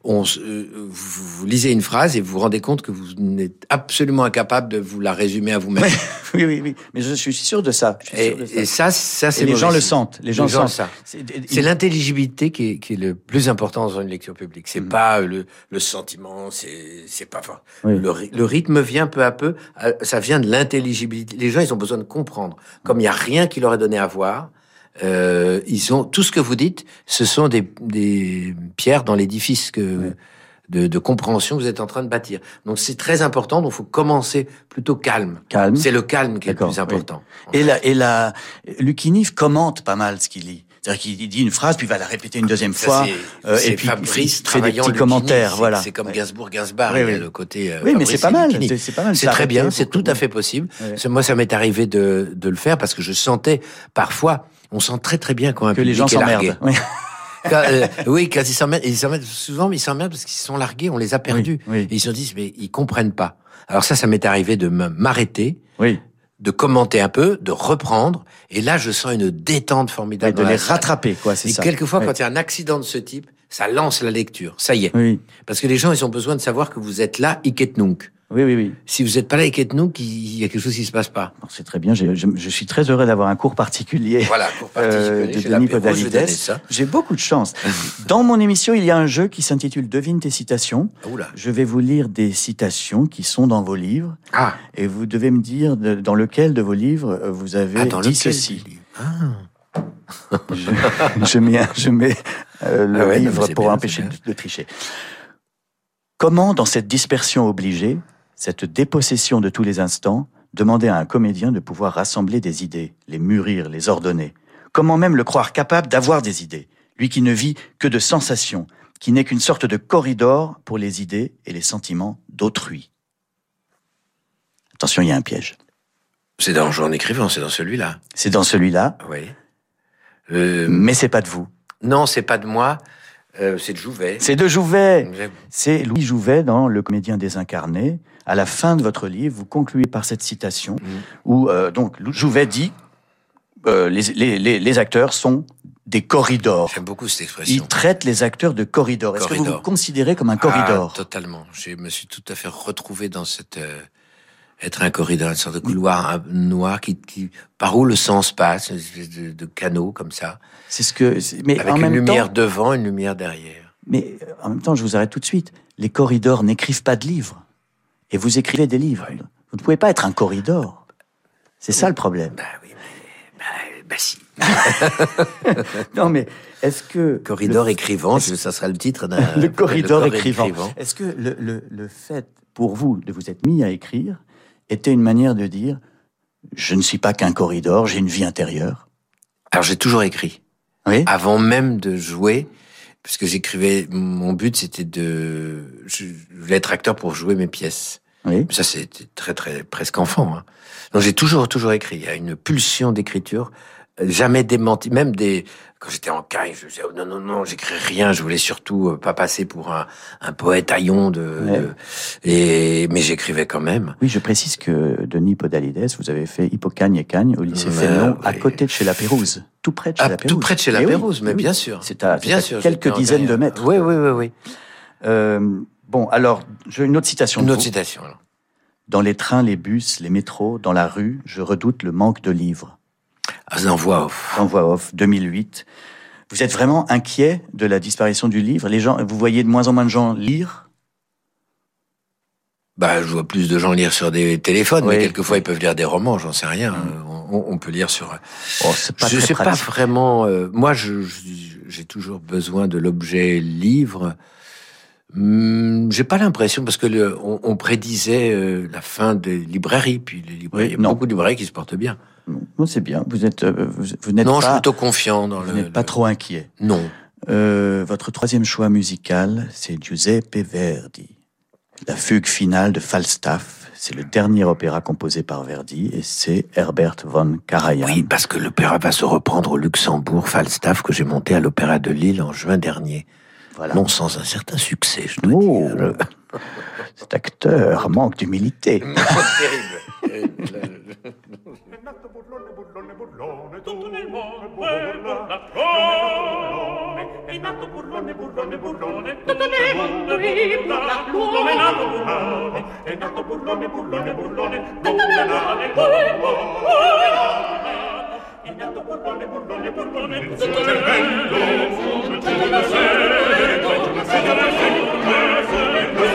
on, euh, vous, vous lisez une phrase et vous vous rendez compte que vous n'êtes absolument incapable de vous la résumer à vous-même. oui, oui, oui. Mais je suis sûr de ça. Et, sûr de ça. et ça, ça c'est les gens le sentent. Les gens sentent. ça. C'est- l'intelligibilité qui est, qui est le plus important dans une lecture publique. C'est Mhm. pas le, le sentiment, c'est pas enfin, Oui. le, le rythme vient peu à peu. euh, Ça vient de l'intelligibilité. Les gens, ils ont besoin de comprendre. Comme il y a rien qui leur est donné à voir, euh, ils ont tout ce que vous dites. Ce sont des, des pierres dans l'édifice que. De, de compréhension que vous êtes en train de bâtir. Donc c'est très important, donc faut commencer plutôt calme. Calme. C'est le calme qui est le plus important. Et la, et la, Lucchini commente pas mal ce qu'il lit. C'est-à-dire qu'il dit une phrase, puis il va la répéter une deuxième Ça, fois. euh, et puis Fabrice il fait des petits commentaires, voilà. C'est comme Ouais. Gainsbourg, Gainsbourg, Oui, il y a oui. le côté. euh, Oui, mais c'est pas mal. C'est pas mal. C'est très bien, c'est tout à fait possible. Ouais. Moi, ça m'est arrivé de, de le faire parce que je sentais parfois, on sent très très bien quand un que les gens s'emmerdent. Oui. Quand, euh, oui, quand ils s'emmerdent, ils s'emmerdent souvent, mais ils s'emmerdent parce qu'ils sont largués, on les a perdus. Oui, oui. Et ils se disent, mais ils comprennent pas. Alors ça, ça m'est arrivé de m'arrêter, Oui. de commenter un peu, de reprendre, et là, je sens une détente formidable. de dans les rattraper, quoi, c'est Et ça. quelquefois, Ouais. quand il y a un accident de ce type, Ça lance la lecture. Ça y est. Oui. Parce que les gens, ils ont besoin de savoir que vous êtes là, Iket Nunc. Oui, oui, oui. Si vous n'êtes pas là, Iket Nunc, il y a quelque chose qui se passe pas. C'est très bien. Je, je- je suis très heureux d'avoir un cours particulier Voilà, cours euh, particulier. de Denis Podalides. J'ai beaucoup de chance. Dans mon émission, il y a un jeu qui s'intitule Devine tes citations. Oula. Je vais vous lire des citations qui sont dans vos livres Ah, et vous devez me dire de- dans lequel de vos livres euh, vous avez ah, dans dit ceci. Ah. je, je mets, je mets euh, le Ah ouais, non, livre pour bien, empêcher de, de tricher. Comment, dans cette dispersion obligée, cette dépossession de tous les instants, demander à un comédien de pouvoir rassembler des idées, les mûrir, les ordonner Comment même le croire capable d'avoir des idées Lui qui ne vit que de sensations, qui n'est qu'une sorte de corridor pour les idées et les sentiments d'autrui. Attention, il y a un piège. C'est dans Jour en écrivant, c'est dans celui-là. C'est dans celui-là, Oui. Euh, mais c'est pas de vous. non, c'est pas de moi, euh, c'est de Jouvet. C'est de Jouvet. C'est Louis Jouvet dans Le comédien désincarné. À la fin de votre livre, vous concluez par cette citation où euh, donc Jouvet dit euh, les, les, les, les acteurs sont des corridors. J'aime beaucoup cette expression. traite les acteurs de corridors. Est-ce que vous vous considérez comme un corridor Ah, totalement. Je me suis tout à fait retrouvé dans cette euh, être un corridor, une sorte de couloir noir qui, qui par où le sens passe, une espèce de, de canot comme ça, C'est ce que. Mais avec en une même lumière temps, devant, une lumière derrière. mais en même temps, je vous arrête tout de suite. Les corridors n'écrivent pas de livres, et vous écrivez des livres. Vous ne pouvez pas être un corridor. C'est ça le problème. Bah oui, mais bah, bah si. Non, mais est-ce que Corridor le- écrivant, ça sera le titre d'un le corridor écrivant. Est-ce que le, le, le fait pour vous de vous être mis à écrire était une manière de dire je ne suis pas qu'un corridor, j'ai une vie intérieure? Alors j'ai toujours écrit. Oui. Avant même de jouer, parce que j'écrivais, mon but c'était de, je voulais être acteur pour jouer mes pièces. Oui. Ça c'était très très presque enfant. Hein. Donc j'ai toujours toujours écrit. Il y a une pulsion d'écriture, jamais démenti. Même des quand j'étais en caille, je disais oh, non non non, j'écris rien. Je voulais surtout euh, pas passer pour un, un poète haillon de, Ouais. de- et mais j'écrivais quand même. Oui, je précise que Denis Podalides, vous avez fait Hippocagne et Cagne au lycée Ouais, Fénelon, à oui. côté de chez la Pérouse, tout près de chez Ah, la Pérouse. tout près de chez la Eh oui, Pérouse, mais oui. bien sûr. C'est à, Bien c'est à sûr, quelques dizaines de mètres. Oui oui oui oui. Euh, bon, alors, j'ai une autre citation. Une de autre vous. citation. alors. Dans les trains, les bus, les métros, dans la rue, je redoute le manque de livres. Ah, en voix off. En voix off, 2008. Vous êtes vraiment inquiet de la disparition du livre? Les gens, vous voyez de moins en moins de gens lire? Bah, je vois plus de gens lire sur des téléphones, Oui. mais quelquefois ils peuvent lire des romans, j'en sais rien. On, on peut lire sur. Oh, c'est pas je sais pas vraiment. euh, moi, j'ai toujours besoin de l'objet livre. Hum, j'ai pas l'impression parce que le, on, on prédisait euh, la fin des librairies, puis les librairies, Oui, il y a non. beaucoup de librairies qui se portent bien. Non, c'est bien. Vous êtes, euh, vous, vous n'êtes Non, je suis pas, plutôt confiant dans vous le. n'êtes pas le- trop inquiet. Non. Euh, votre troisième choix musical, c'est Giuseppe Verdi. La fugue finale de Falstaff. C'est le dernier opéra composé par Verdi et c'est Herbert von Karajan. Oui, parce que l'opéra va se reprendre au Luxembourg, Falstaff, que j'ai monté à l'Opéra de Lille en juin dernier. Voilà. Non sans un certain succès, je dois Oh, dire. cet acteur manque d'humilité. nato burlone, burlone, burlone, tutto nel mondo è burlatrone. È nato burlone, burlone, burlone, tutto nel mondo è burlatrone. È nato burlone, è nato burlone, burlone, burlone, tutto nel mondo è burlatrone. È nato burlone, burlone, burlone, tutto nel mondo è burlatrone. Tutto nel mondo è burlatrone.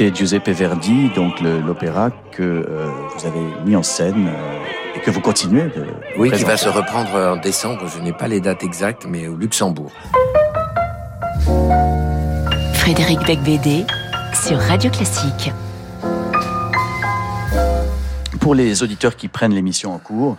C'était Giuseppe Verdi, donc l'opéra que euh, vous avez mis en scène euh, et que vous continuez de Oui, qui va présenter. se reprendre en décembre. Je n'ai pas les dates exactes, mais au Luxembourg. Frédéric Becbédé sur Radio Classique. Pour les auditeurs qui prennent l'émission en cours,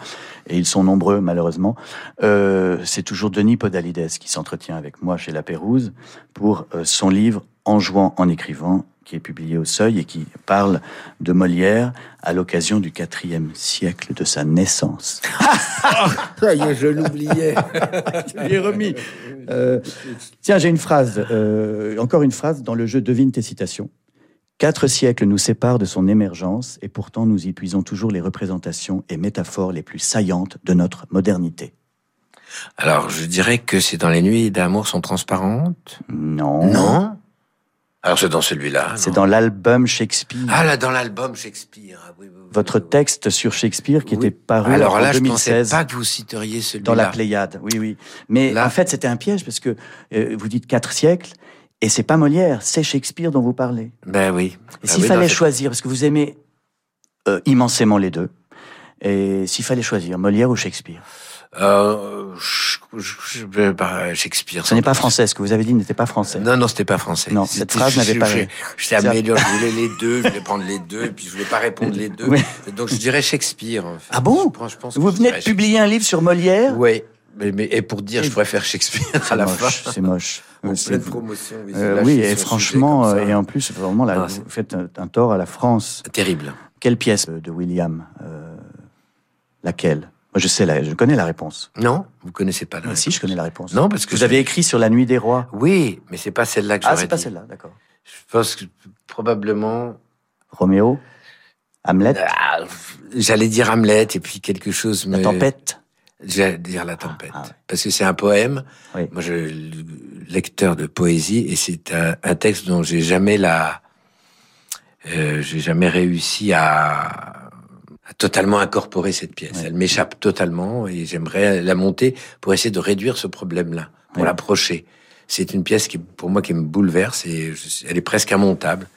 et ils sont nombreux malheureusement, euh, c'est toujours Denis Podalides qui s'entretient avec moi chez La Pérouse pour euh, son livre En jouant, en écrivant, qui est publié au Seuil et qui parle de Molière à l'occasion du quatrième siècle de sa naissance. Ça y est, je l'oubliais. Je lui ai remis. Euh, tiens, j'ai une phrase, euh, encore une phrase dans le jeu Devine tes citations. Quatre siècles nous séparent de son émergence et pourtant nous y puisons toujours les représentations et métaphores les plus saillantes de notre modernité. Alors, je dirais que c'est dans les nuits d'amour sont transparentes? Non. Non? Alors, c'est dans celui-là. C'est dans l'album Shakespeare. Ah, là, dans l'album Shakespeare. Ah, oui, oui, oui, Votre texte sur Shakespeare qui était paru Alors en là, je 2016 pensais pas que vous citeriez celui-là. dans la Pléiade. Oui, oui. Mais Là- en fait, c'était un piège parce que euh, vous dites quatre siècles et c'est pas Molière, c'est Shakespeare dont vous parlez. Ben oui. Et Ah s'il fallait non, choisir, parce que vous aimez euh, immensément les deux, et s'il fallait choisir Molière ou Shakespeare, Euh, je- bah, Shakespeare. ce n'est pas français, ce que vous avez dit n'était pas français. Non, non, c'était pas français. Non, cette phrase n'avait pas- je- J'étais amélioré, je voulais les deux, je voulais prendre les deux, et puis je voulais pas répondre les deux. Oui. Donc je dirais Shakespeare. en fait. Ah bon Je pense- Vous venez de publier un livre sur Molière Shakespeare. Oui. Mais, mais, et pour dire, je préfère Shakespeare à la moche, fin. c'est moche. En Euh, c'est- pleine promotion. oui, Euh, oui, son et franchement, euh, et en plus, vraiment, là, Non, vous faites un, un tort à la France. Terrible. Quelle pièce de William euh, Laquelle? Moi, je sais, la, je connais la réponse. Non, vous connaissez pas la Ah, si, je connais la réponse. Non, parce que vous avez écrit sur la nuit des rois. Oui, mais c'est pas celle-là que Ah, j'aurais c'est pas celle-là, d'accord. Je pense que probablement. Roméo, Hamlet, Ah, J'allais dire Hamlet et puis quelque chose. la me- tempête. J'allais dire la tempête. Ah, ouais. Parce que c'est un poème. Oui. Moi, je lecteur de poésie et c'est un, un texte dont j'ai jamais la, euh, j'ai jamais réussi à, totalement incorporer cette pièce. Ouais. Elle m'échappe totalement et j'aimerais la monter pour essayer de réduire ce problème-là, pour Ouais. l'approcher. C'est une pièce qui, pour moi, qui me bouleverse et je- elle est presque immontable.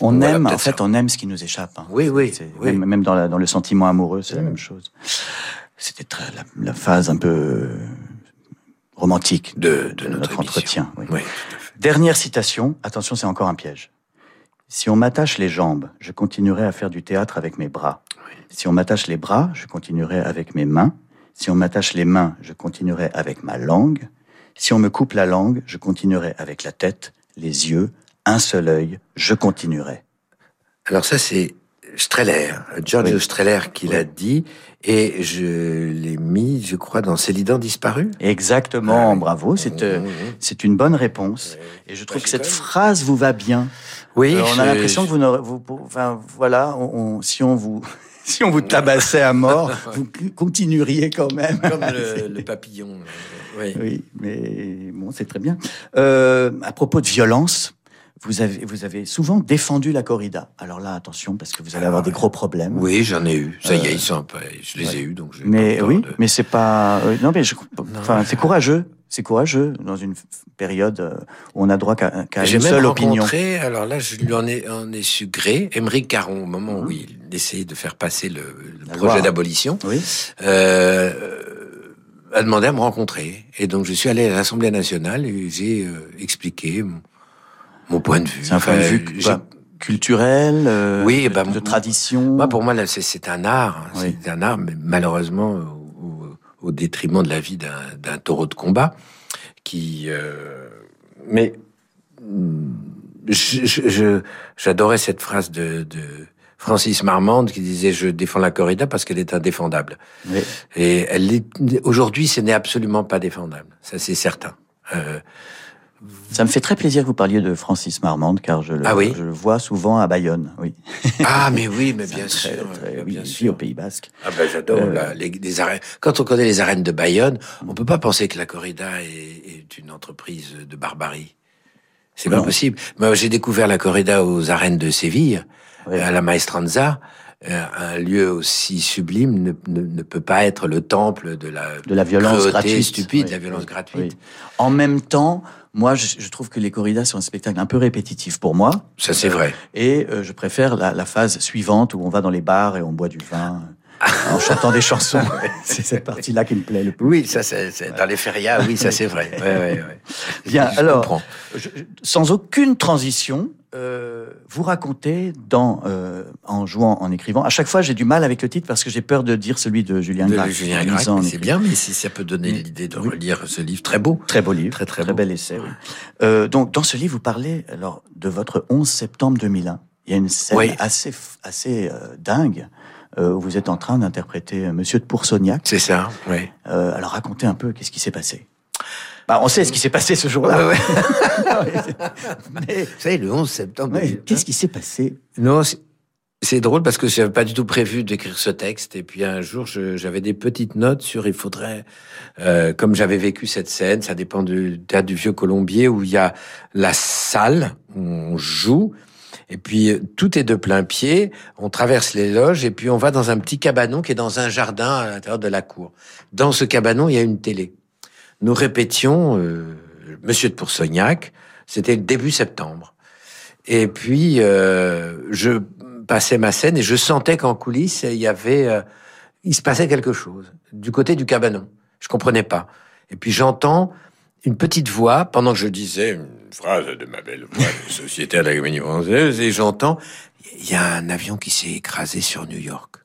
On aime, en fait, ça. on aime ce qui nous échappe. hein. Oui, oui, oui. Même, même dans, la- dans le sentiment amoureux, c'est la Mm. même chose. C'était la, la phase un peu romantique De, de, notre, entretien. oui. Oui. Dernière citation. Attention, c'est encore un piège. Si on m'attache les jambes, je continuerai à faire du théâtre avec mes bras. Si on m'attache les bras, je continuerai avec mes mains. Si on m'attache les mains, je continuerai avec ma langue. Si on me coupe la langue, je continuerai avec la tête, les yeux, un seul œil, je continuerai. Alors ça, c'est Streller, Giorgio Oui. Streller qui Oui. l'a dit, et je l'ai mis, je crois, dans Célidan disparu. Exactement, Ah bravo, c'est euh, Mhm. c'est une bonne réponse. Et je trouve Bah, que cette phrase vous va bien. Oui, Euh, on a l'impression que vous n'aurez, vous, pour- enfin voilà, on, on- si on vous, si on vous tabassait à mort, vous continueriez quand même. comme le, le papillon. euh, Oui. Oui, mais bon, c'est très bien. Euh, à propos de violence, vous avez, vous avez souvent défendu la corrida. Alors là, attention, parce que vous allez avoir des gros problèmes. Oui, j'en ai eu. Ça y Euh, est, ils sont un peu, je les ouais. ai eus, donc. j'ai Mais oui, de- mais c'est pas. euh, non, mais je, enfin, c'est courageux. C'est courageux dans une période euh, où on a droit qu'à J'ai une même seule opinion. rencontré, alors là, je lui en ai, en ai su gré, Émeric Caron, au moment où il essayait de faire passer le, le Mhm. Projet d'abolition, Oui. euh, a demandé à me rencontrer. Et donc, je suis allé à l'Assemblée nationale et j'ai euh, expliqué mon, mon point de vue. C'est un point de vue j'ai- culturel, euh, Oui, de, bah, de tradition. Moi, pour moi, c'est- c'est un art. hein. Oui. C'est un art, mais malheureusement, au, détriment de la vie d'un taureau de combat, qui. euh, mais je- j'adorais cette phrase de, de Francis Marmande qui disait je défends la corrida parce qu'elle est indéfendable. Oui. Et elle aujourd'hui, ce n'est absolument pas défendable. Ça, c'est certain. Euh, Ça me fait très plaisir que vous parliez de Francis Marmande, car je le, Ah oui je le vois souvent à Bayonne. Oui. ah, mais oui, mais bien sûr, très- oui, bien vit sûr. au Pays Basque. Ah ben j'adore Euh, la- les, les arènes. Quand on connaît les arènes de Bayonne, on peut pas penser que la corrida est, est une entreprise de barbarie. C'est pas possible. Moi, j'ai découvert la corrida aux arènes de Séville, Oui. à la Maestranza. Euh, un lieu aussi sublime ne, ne, ne, peut pas être le temple de la, de la violence gratuite, stupide, oui, la violence oui, gratuite. Oui. En même temps, moi, je, je, trouve que les corridas sont un spectacle un peu répétitif pour moi. Ça, c'est vrai. Et euh, je préfère la, la, phase suivante où on va dans les bars et on boit du vin. en chantant des chansons. c'est cette partie-là qui me plaît le plus. Oui, ça c'est dans les férias, oui, ça c'est vrai. Ouais, ouais, ouais. Bien, je alors, je, sans aucune transition, euh, vous racontez dans, euh, en jouant, en écrivant. À chaque fois, j'ai du mal avec le titre parce que j'ai peur de dire celui de Julien Gracq. Julien Gracq, c'est bien, mais si ça peut donner l'idée de oui. relire ce livre, très beau. Très beau livre, très très, très beau. bel essai. Oui. Euh, donc, dans ce livre, vous parlez alors de votre 11 septembre 2001. Il y a une scène oui. assez assez euh, dingue euh, où vous êtes en train d'interpréter Monsieur de Poursognac. C'est ça, oui. Euh, alors racontez un peu qu'est-ce qui s'est passé. Bah, on sait ce qui s'est passé ce jour-là. Mais, vous savez, le 11 septembre. Qu'est-ce qui s'est passé? Non, c'est drôle parce que j'avais pas du tout prévu d'écrire ce texte. Et puis un jour, j'avais des petites notes sur il faudrait, euh, comme j'avais vécu cette scène, ça dépend du théâtre du Vieux Colombier où il y a la salle où on joue. Et puis tout est de plein pied, on traverse les loges et puis on va dans un petit cabanon qui est dans un jardin à l'intérieur de la cour. Dans ce cabanon, il y a une télé. Nous répétions euh, Monsieur de Poursognac, c'était le début septembre. Et puis euh, je passais ma scène et je sentais qu'en coulisses il y avait, euh, il se passait quelque chose du côté du cabanon. Je comprenais pas. Et puis j'entends une petite voix pendant que je disais une phrase de ma belle voix société à la Comédie Française et j'entends il y a un avion qui s'est écrasé sur New York.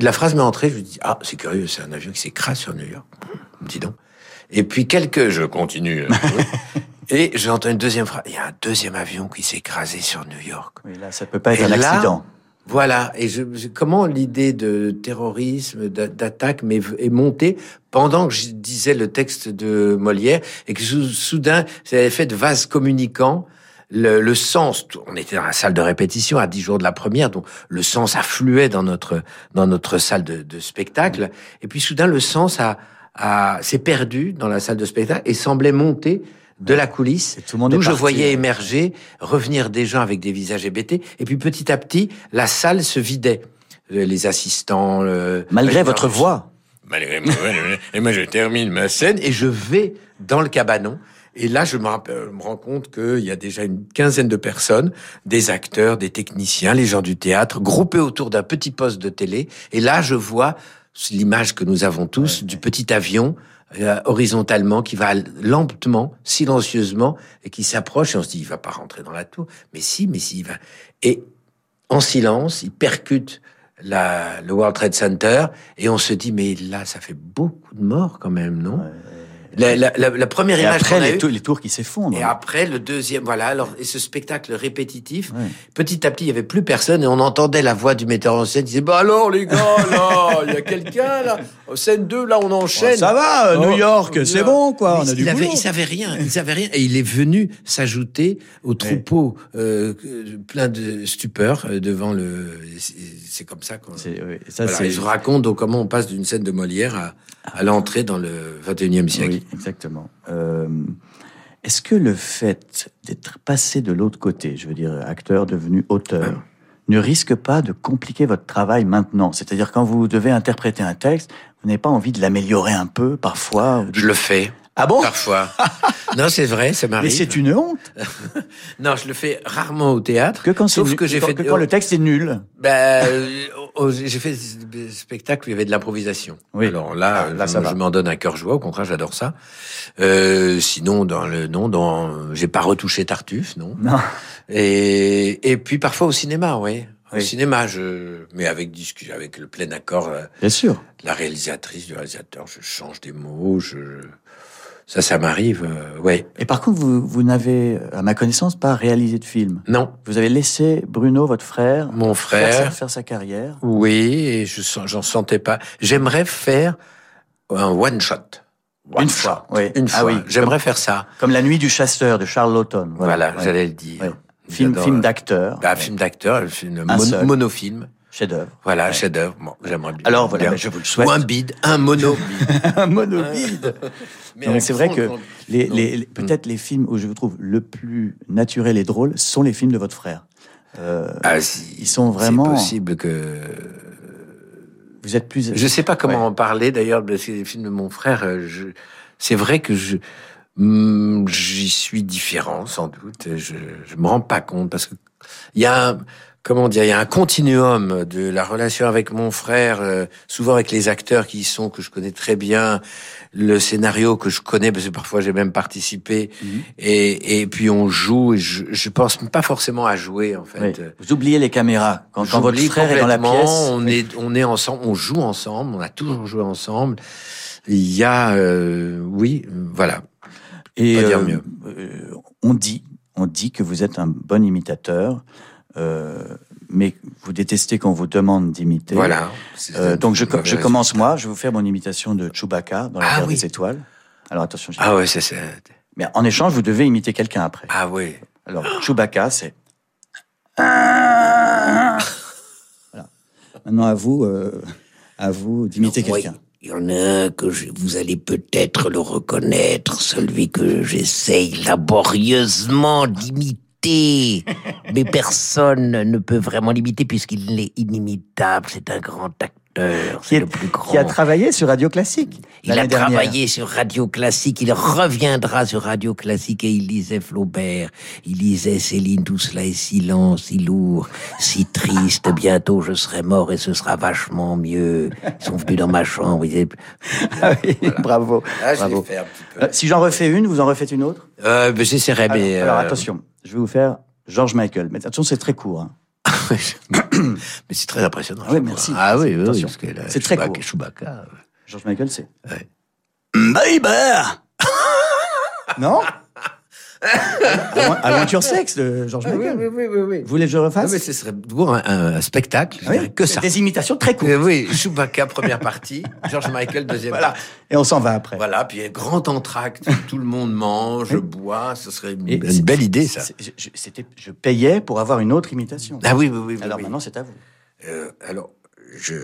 La phrase m'est entrée, je me dis ah c'est curieux, c'est un avion qui s'écrase sur New York. Dis donc. Et puis quelques, je continue. et j'entends une deuxième phrase. Il y a un deuxième avion qui s'est écrasé sur New York. Oui, là, ça peut pas être et un là, accident. Voilà. Et je, je, comment l'idée de terrorisme, d'attaque est montée pendant que je disais le texte de Molière et que soudain, ça avait fait de vase communicant. Le, le, sens, on était dans la salle de répétition à dix jours de la première, donc le sens affluait dans notre dans notre salle de, de spectacle. Et puis soudain, le sens a s'est perdu dans la salle de spectacle et semblait monter de la coulisse, d'où je voyais émerger, revenir des gens avec des visages hébétés, et puis petit à petit, la salle se vidait. Les assistants... Le, Malgré votre voix. Malgré moi, et moi je termine ma scène, et je vais dans le cabanon, et là, je me, rappelle, me rends compte qu'il y a déjà une quinzaine de personnes, des acteurs, des techniciens, les gens du théâtre, groupés autour d'un petit poste de télé, et là, je vois l'image que nous avons tous ouais, du petit avion euh, horizontalement qui va lentement, silencieusement et qui s'approche et on se dit il va pas rentrer dans la tour. Mais si, mais si il va. Et en silence, il percute la, le World Trade Center et on se dit mais là ça fait beaucoup de morts quand même, non? Ouais. La, la, la, la, première et image après les, tours, les, tours qui s'effondrent. Et après le deuxième, voilà. Alors et ce spectacle répétitif, petit à petit, il y avait plus personne et on entendait la voix du metteur en scène. Il disait bah alors les gars là, il y a quelqu'un là, scène 2 là, on enchaîne. Oh, ça va, oh, New York, c'est bon quoi. On a il, du il, avait, boulot. il savait rien, il savait rien et il est venu s'ajouter au troupeau euh, plein de stupeur euh, devant le. C'est comme ça qu'on. Oui, ça voilà, je raconte donc comment on passe d'une scène de Molière à, à l'entrée dans le 21e siècle. Oui, exactement. Euh, Est-ce que le fait d'être passé de l'autre côté, je veux dire acteur devenu auteur, ne risque pas de compliquer votre travail maintenant? C'est-à-dire quand vous devez interpréter un texte, vous n'avez pas envie de l'améliorer un peu parfois Je le fais. Ah bon? Parfois. non, c'est vrai, ça m'arrive. Mais c'est une honte. non, je le fais rarement au théâtre. Que quand, sauf que j'ai fait que quand le texte est nul. Ben, euh, j'ai fait des spectacles où il y avait de l'improvisation. Oui. Alors là, ah, là je, ça va. je m'en donne un cœur joie. Au contraire, j'adore ça. Euh, sinon, dans le non, dans, j'ai pas retouché Tartuffe, non. Non. Et et puis parfois au cinéma, oui. Au Oui. cinéma, je, mais avec discussion, avec le plein accord. euh, Bien sûr. La réalisatrice, du réalisateur, je change des mots, je, ça, ça m'arrive, euh, ouais. Et par contre, vous, vous n'avez, à ma connaissance, pas réalisé de film. Non, Vous avez laissé Bruno, votre frère, mon frère, faire sa carrière. oui, et je j'en sentais pas. J'aimerais faire un one shot. One Une shot. fois, oui. Une Ah fois. oui, J'aimerais faire ça. Comme La Nuit du chasseur de Charles Laughton. Voilà, Ouais. j'allais le dire. Ouais. Film, film d'acteur. Bah, Ouais. film d'acteur, un mon- monofilm. Chef-d'œuvre. Voilà, Ouais. chef-d'œuvre. Bon, j'aimerais bien. Alors voilà, Bien. je vous le souhaite. Ou un bide, un mono. un monobide. Mais c'est vrai que les, les- les- peut-être les films où je vous trouve le plus naturel et drôle sont les films de votre frère. Euh, Ah, si, ils sont vraiment. C'est possible que. Vous êtes plus. Je sais pas comment Ouais. en parler d'ailleurs de ces films de mon frère. euh, je- C'est vrai que je hmm, j'y suis différent sans doute. Je je me rends pas compte parce que il y a un, comment dire il y a un continuum de la relation avec mon frère, euh, souvent avec les acteurs qui y sont que je connais très bien, le scénario que je connais parce que parfois j'ai même participé Mhm. et et puis on joue et je je pense pas forcément à jouer en fait. Oui. Vous oubliez les caméras. Quand, quand votre frère est dans la pièce, on est, on est ensemble, on joue ensemble, on a toujours joué ensemble. Il y a, euh, oui, voilà. Et Pas dire euh, mieux. on dit, on dit que vous êtes un bon imitateur, euh, mais vous détestez qu'on vous demande d'imiter. Voilà. Euh, donc je, commence moi. Je vais vous faire mon imitation de Chewbacca dans la Ah guerre oui. des étoiles. Alors attention. Ah ouais, c'est, c'est, Mais en échange, vous devez imiter quelqu'un après. ah oui. Alors Chewbacca, c'est. Voilà. Maintenant à vous, euh, à vous d'imiter Oui, quelqu'un. Il y en a un que je- vous allez peut-être le reconnaître, celui que j'essaye laborieusement d'imiter. Mais personne ne peut vraiment l'imiter puisqu'il est inimitable. C'est un grand acteur. C'est est- le plus grand. qui a travaillé sur Radio Classique. Il a dernière. travaillé sur Radio Classique, il reviendra sur Radio Classique et il lisait Flaubert, il lisait Céline, tout cela est si lent, si lourd, si triste, bientôt je serai mort et ce sera vachement mieux. Ils sont venus dans ma chambre, ils disaient, Ah oui, bravo. Ah, bravo. l'ai fait un petit peu. Euh, si j'en refais une, vous en refaites une autre? Euh, j'essaierai, alors, mais. alors, euh, attention, je vais vous faire George Michael. Mais attention, c'est très court. hein. mais c'est très impressionnant. Ah oui, merci. Ah oui, oui, oui, C'est très Chewbacca- court. Chewbacca, George Michael, c'est. Ouais. Baby Non? I want your sex de George Michael. Oui, oui, oui. Vous voulez que je refasse mais ce serait pour un, un- un spectacle, je Ah oui, que ça. Des imitations très courtes. Euh, oui, Chewbacca, première partie, George Michael, deuxième Voilà. partie. Et on s'en va après. Voilà, puis un grand entracte, tout le monde mange, boit, ce serait une, belle idée, ça. Je, je- c'était- je payais pour avoir une autre imitation. Ah oui, oui, oui. oui, Alors oui. maintenant, c'est à vous. Euh, alors, je...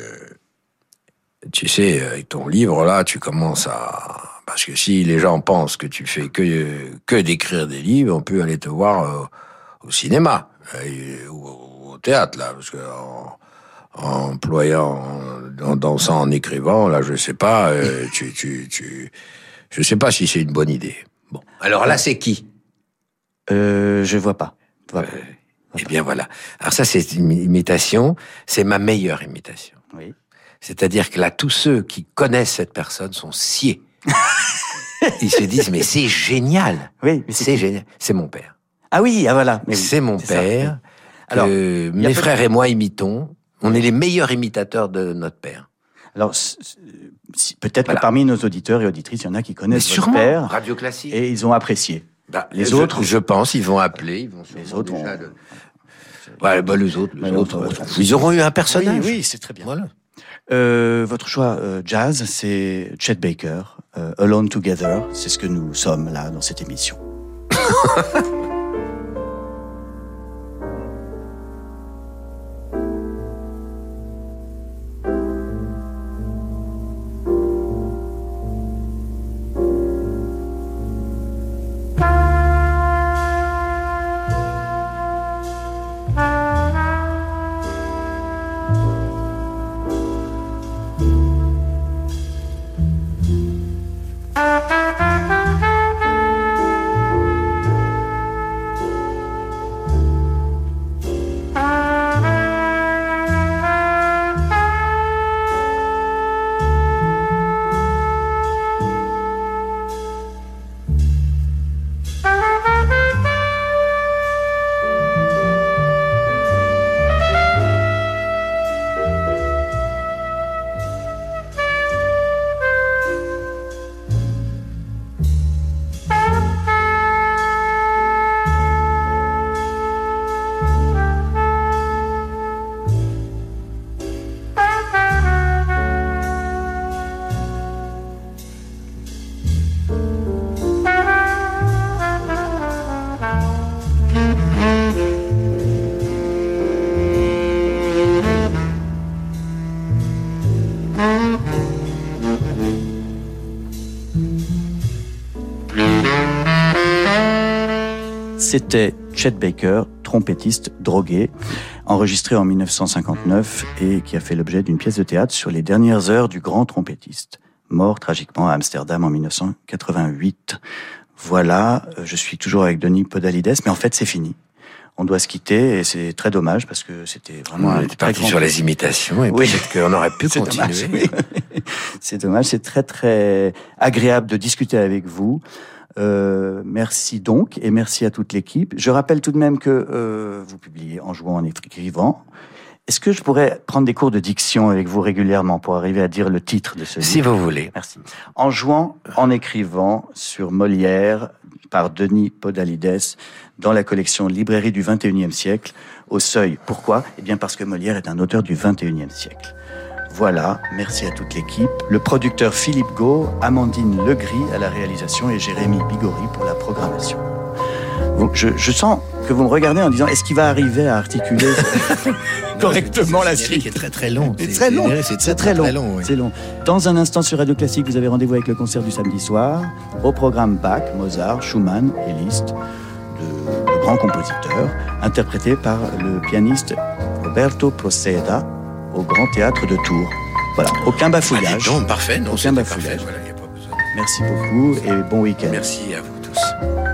Tu sais, avec ton livre, là, tu commences à... Parce que si les gens pensent que tu fais que, que d'écrire des livres, on peut aller te voir euh, au cinéma euh, ou au théâtre, là. Parce que en, en employant, en dansant, en écrivant, là, je sais pas, euh, tu, tu, tu... Je sais pas si c'est une bonne idée. Bon, alors là, c'est qui? Euh, je vois pas. Je vois pas. Eh bien voilà. Alors ça, c'est une imitation. C'est ma meilleure imitation. Oui. C'est-à-dire que là, tous ceux qui connaissent cette personne sont sciés. Ils se disent, mais c'est génial. Oui, mais c'est génial. C'est mon père. Ah oui, ah voilà. Mais oui, C'est mon père. oui. Alors, mes frères et moi imitons. On est les meilleurs imitateurs de notre père. Alors, peut-être Voilà. que parmi nos auditeurs et auditrices, il y en a qui Mais connaissent votre sûrement. père Radio classique. et ils ont apprécié. Bah, les je- autres- je pense, ils vont appeler. Ils vont Les autres déjà ont- le- Ouais, bah, les autres, les Mais autres, fout. ils auront eu un Oui, personnage. oui, c'est très bien. Voilà. Euh, votre choix euh, jazz, c'est Chet Baker, euh, Alone Together. C'est ce que nous sommes là dans cette émission. C'était Chet Baker, trompettiste drogué, enregistré en 1959 et qui a fait l'objet d'une pièce de théâtre sur les dernières heures du grand trompettiste, mort tragiquement à Amsterdam en 1988. Voilà, euh, je suis toujours avec Denis Podalides, mais en fait c'est fini on doit se quitter et c'est très dommage parce que c'était vraiment on était très parti sur les imitations et Oui. peut-être qu'on aurait pu C'est continuer. dommage, oui. C'est dommage, c'est très très agréable de discuter avec vous. Euh, merci donc et merci à toute l'équipe. Je rappelle tout de même que euh, vous publiez en jouant, en écrivant. Est-ce que je pourrais prendre des cours de diction avec vous régulièrement pour arriver à dire le titre de ce Si livre vous voulez. Merci. En jouant, en écrivant sur Molière par Denis Podalides dans la collection Librairie du 21e siècle au seuil. Pourquoi? Eh bien parce que Molière est un auteur du 21e siècle. Voilà, merci à toute l'équipe. Le producteur Philippe Gau, Amandine Legris à la réalisation et Jérémy Bigori pour la programmation. Je, je sens que vous me regardez en disant est-ce qu'il va arriver à articuler correctement la suite qui est très très long. c'est très long. C'est C'est très long. C'est long. Dans un instant sur Radio Classique, vous avez rendez-vous avec le concert du samedi soir. Au programme Bach, Mozart, Schumann et Liszt, de, de grands compositeurs, interprétés par le pianiste Roberto Proceda au Grand Théâtre de Tours. Voilà, aucun bafouillage. Non, parfait. Non, Aucun bafouillage. parfait. Voilà, il y a pas besoin. Merci beaucoup et bon week-end. Merci à vous tous.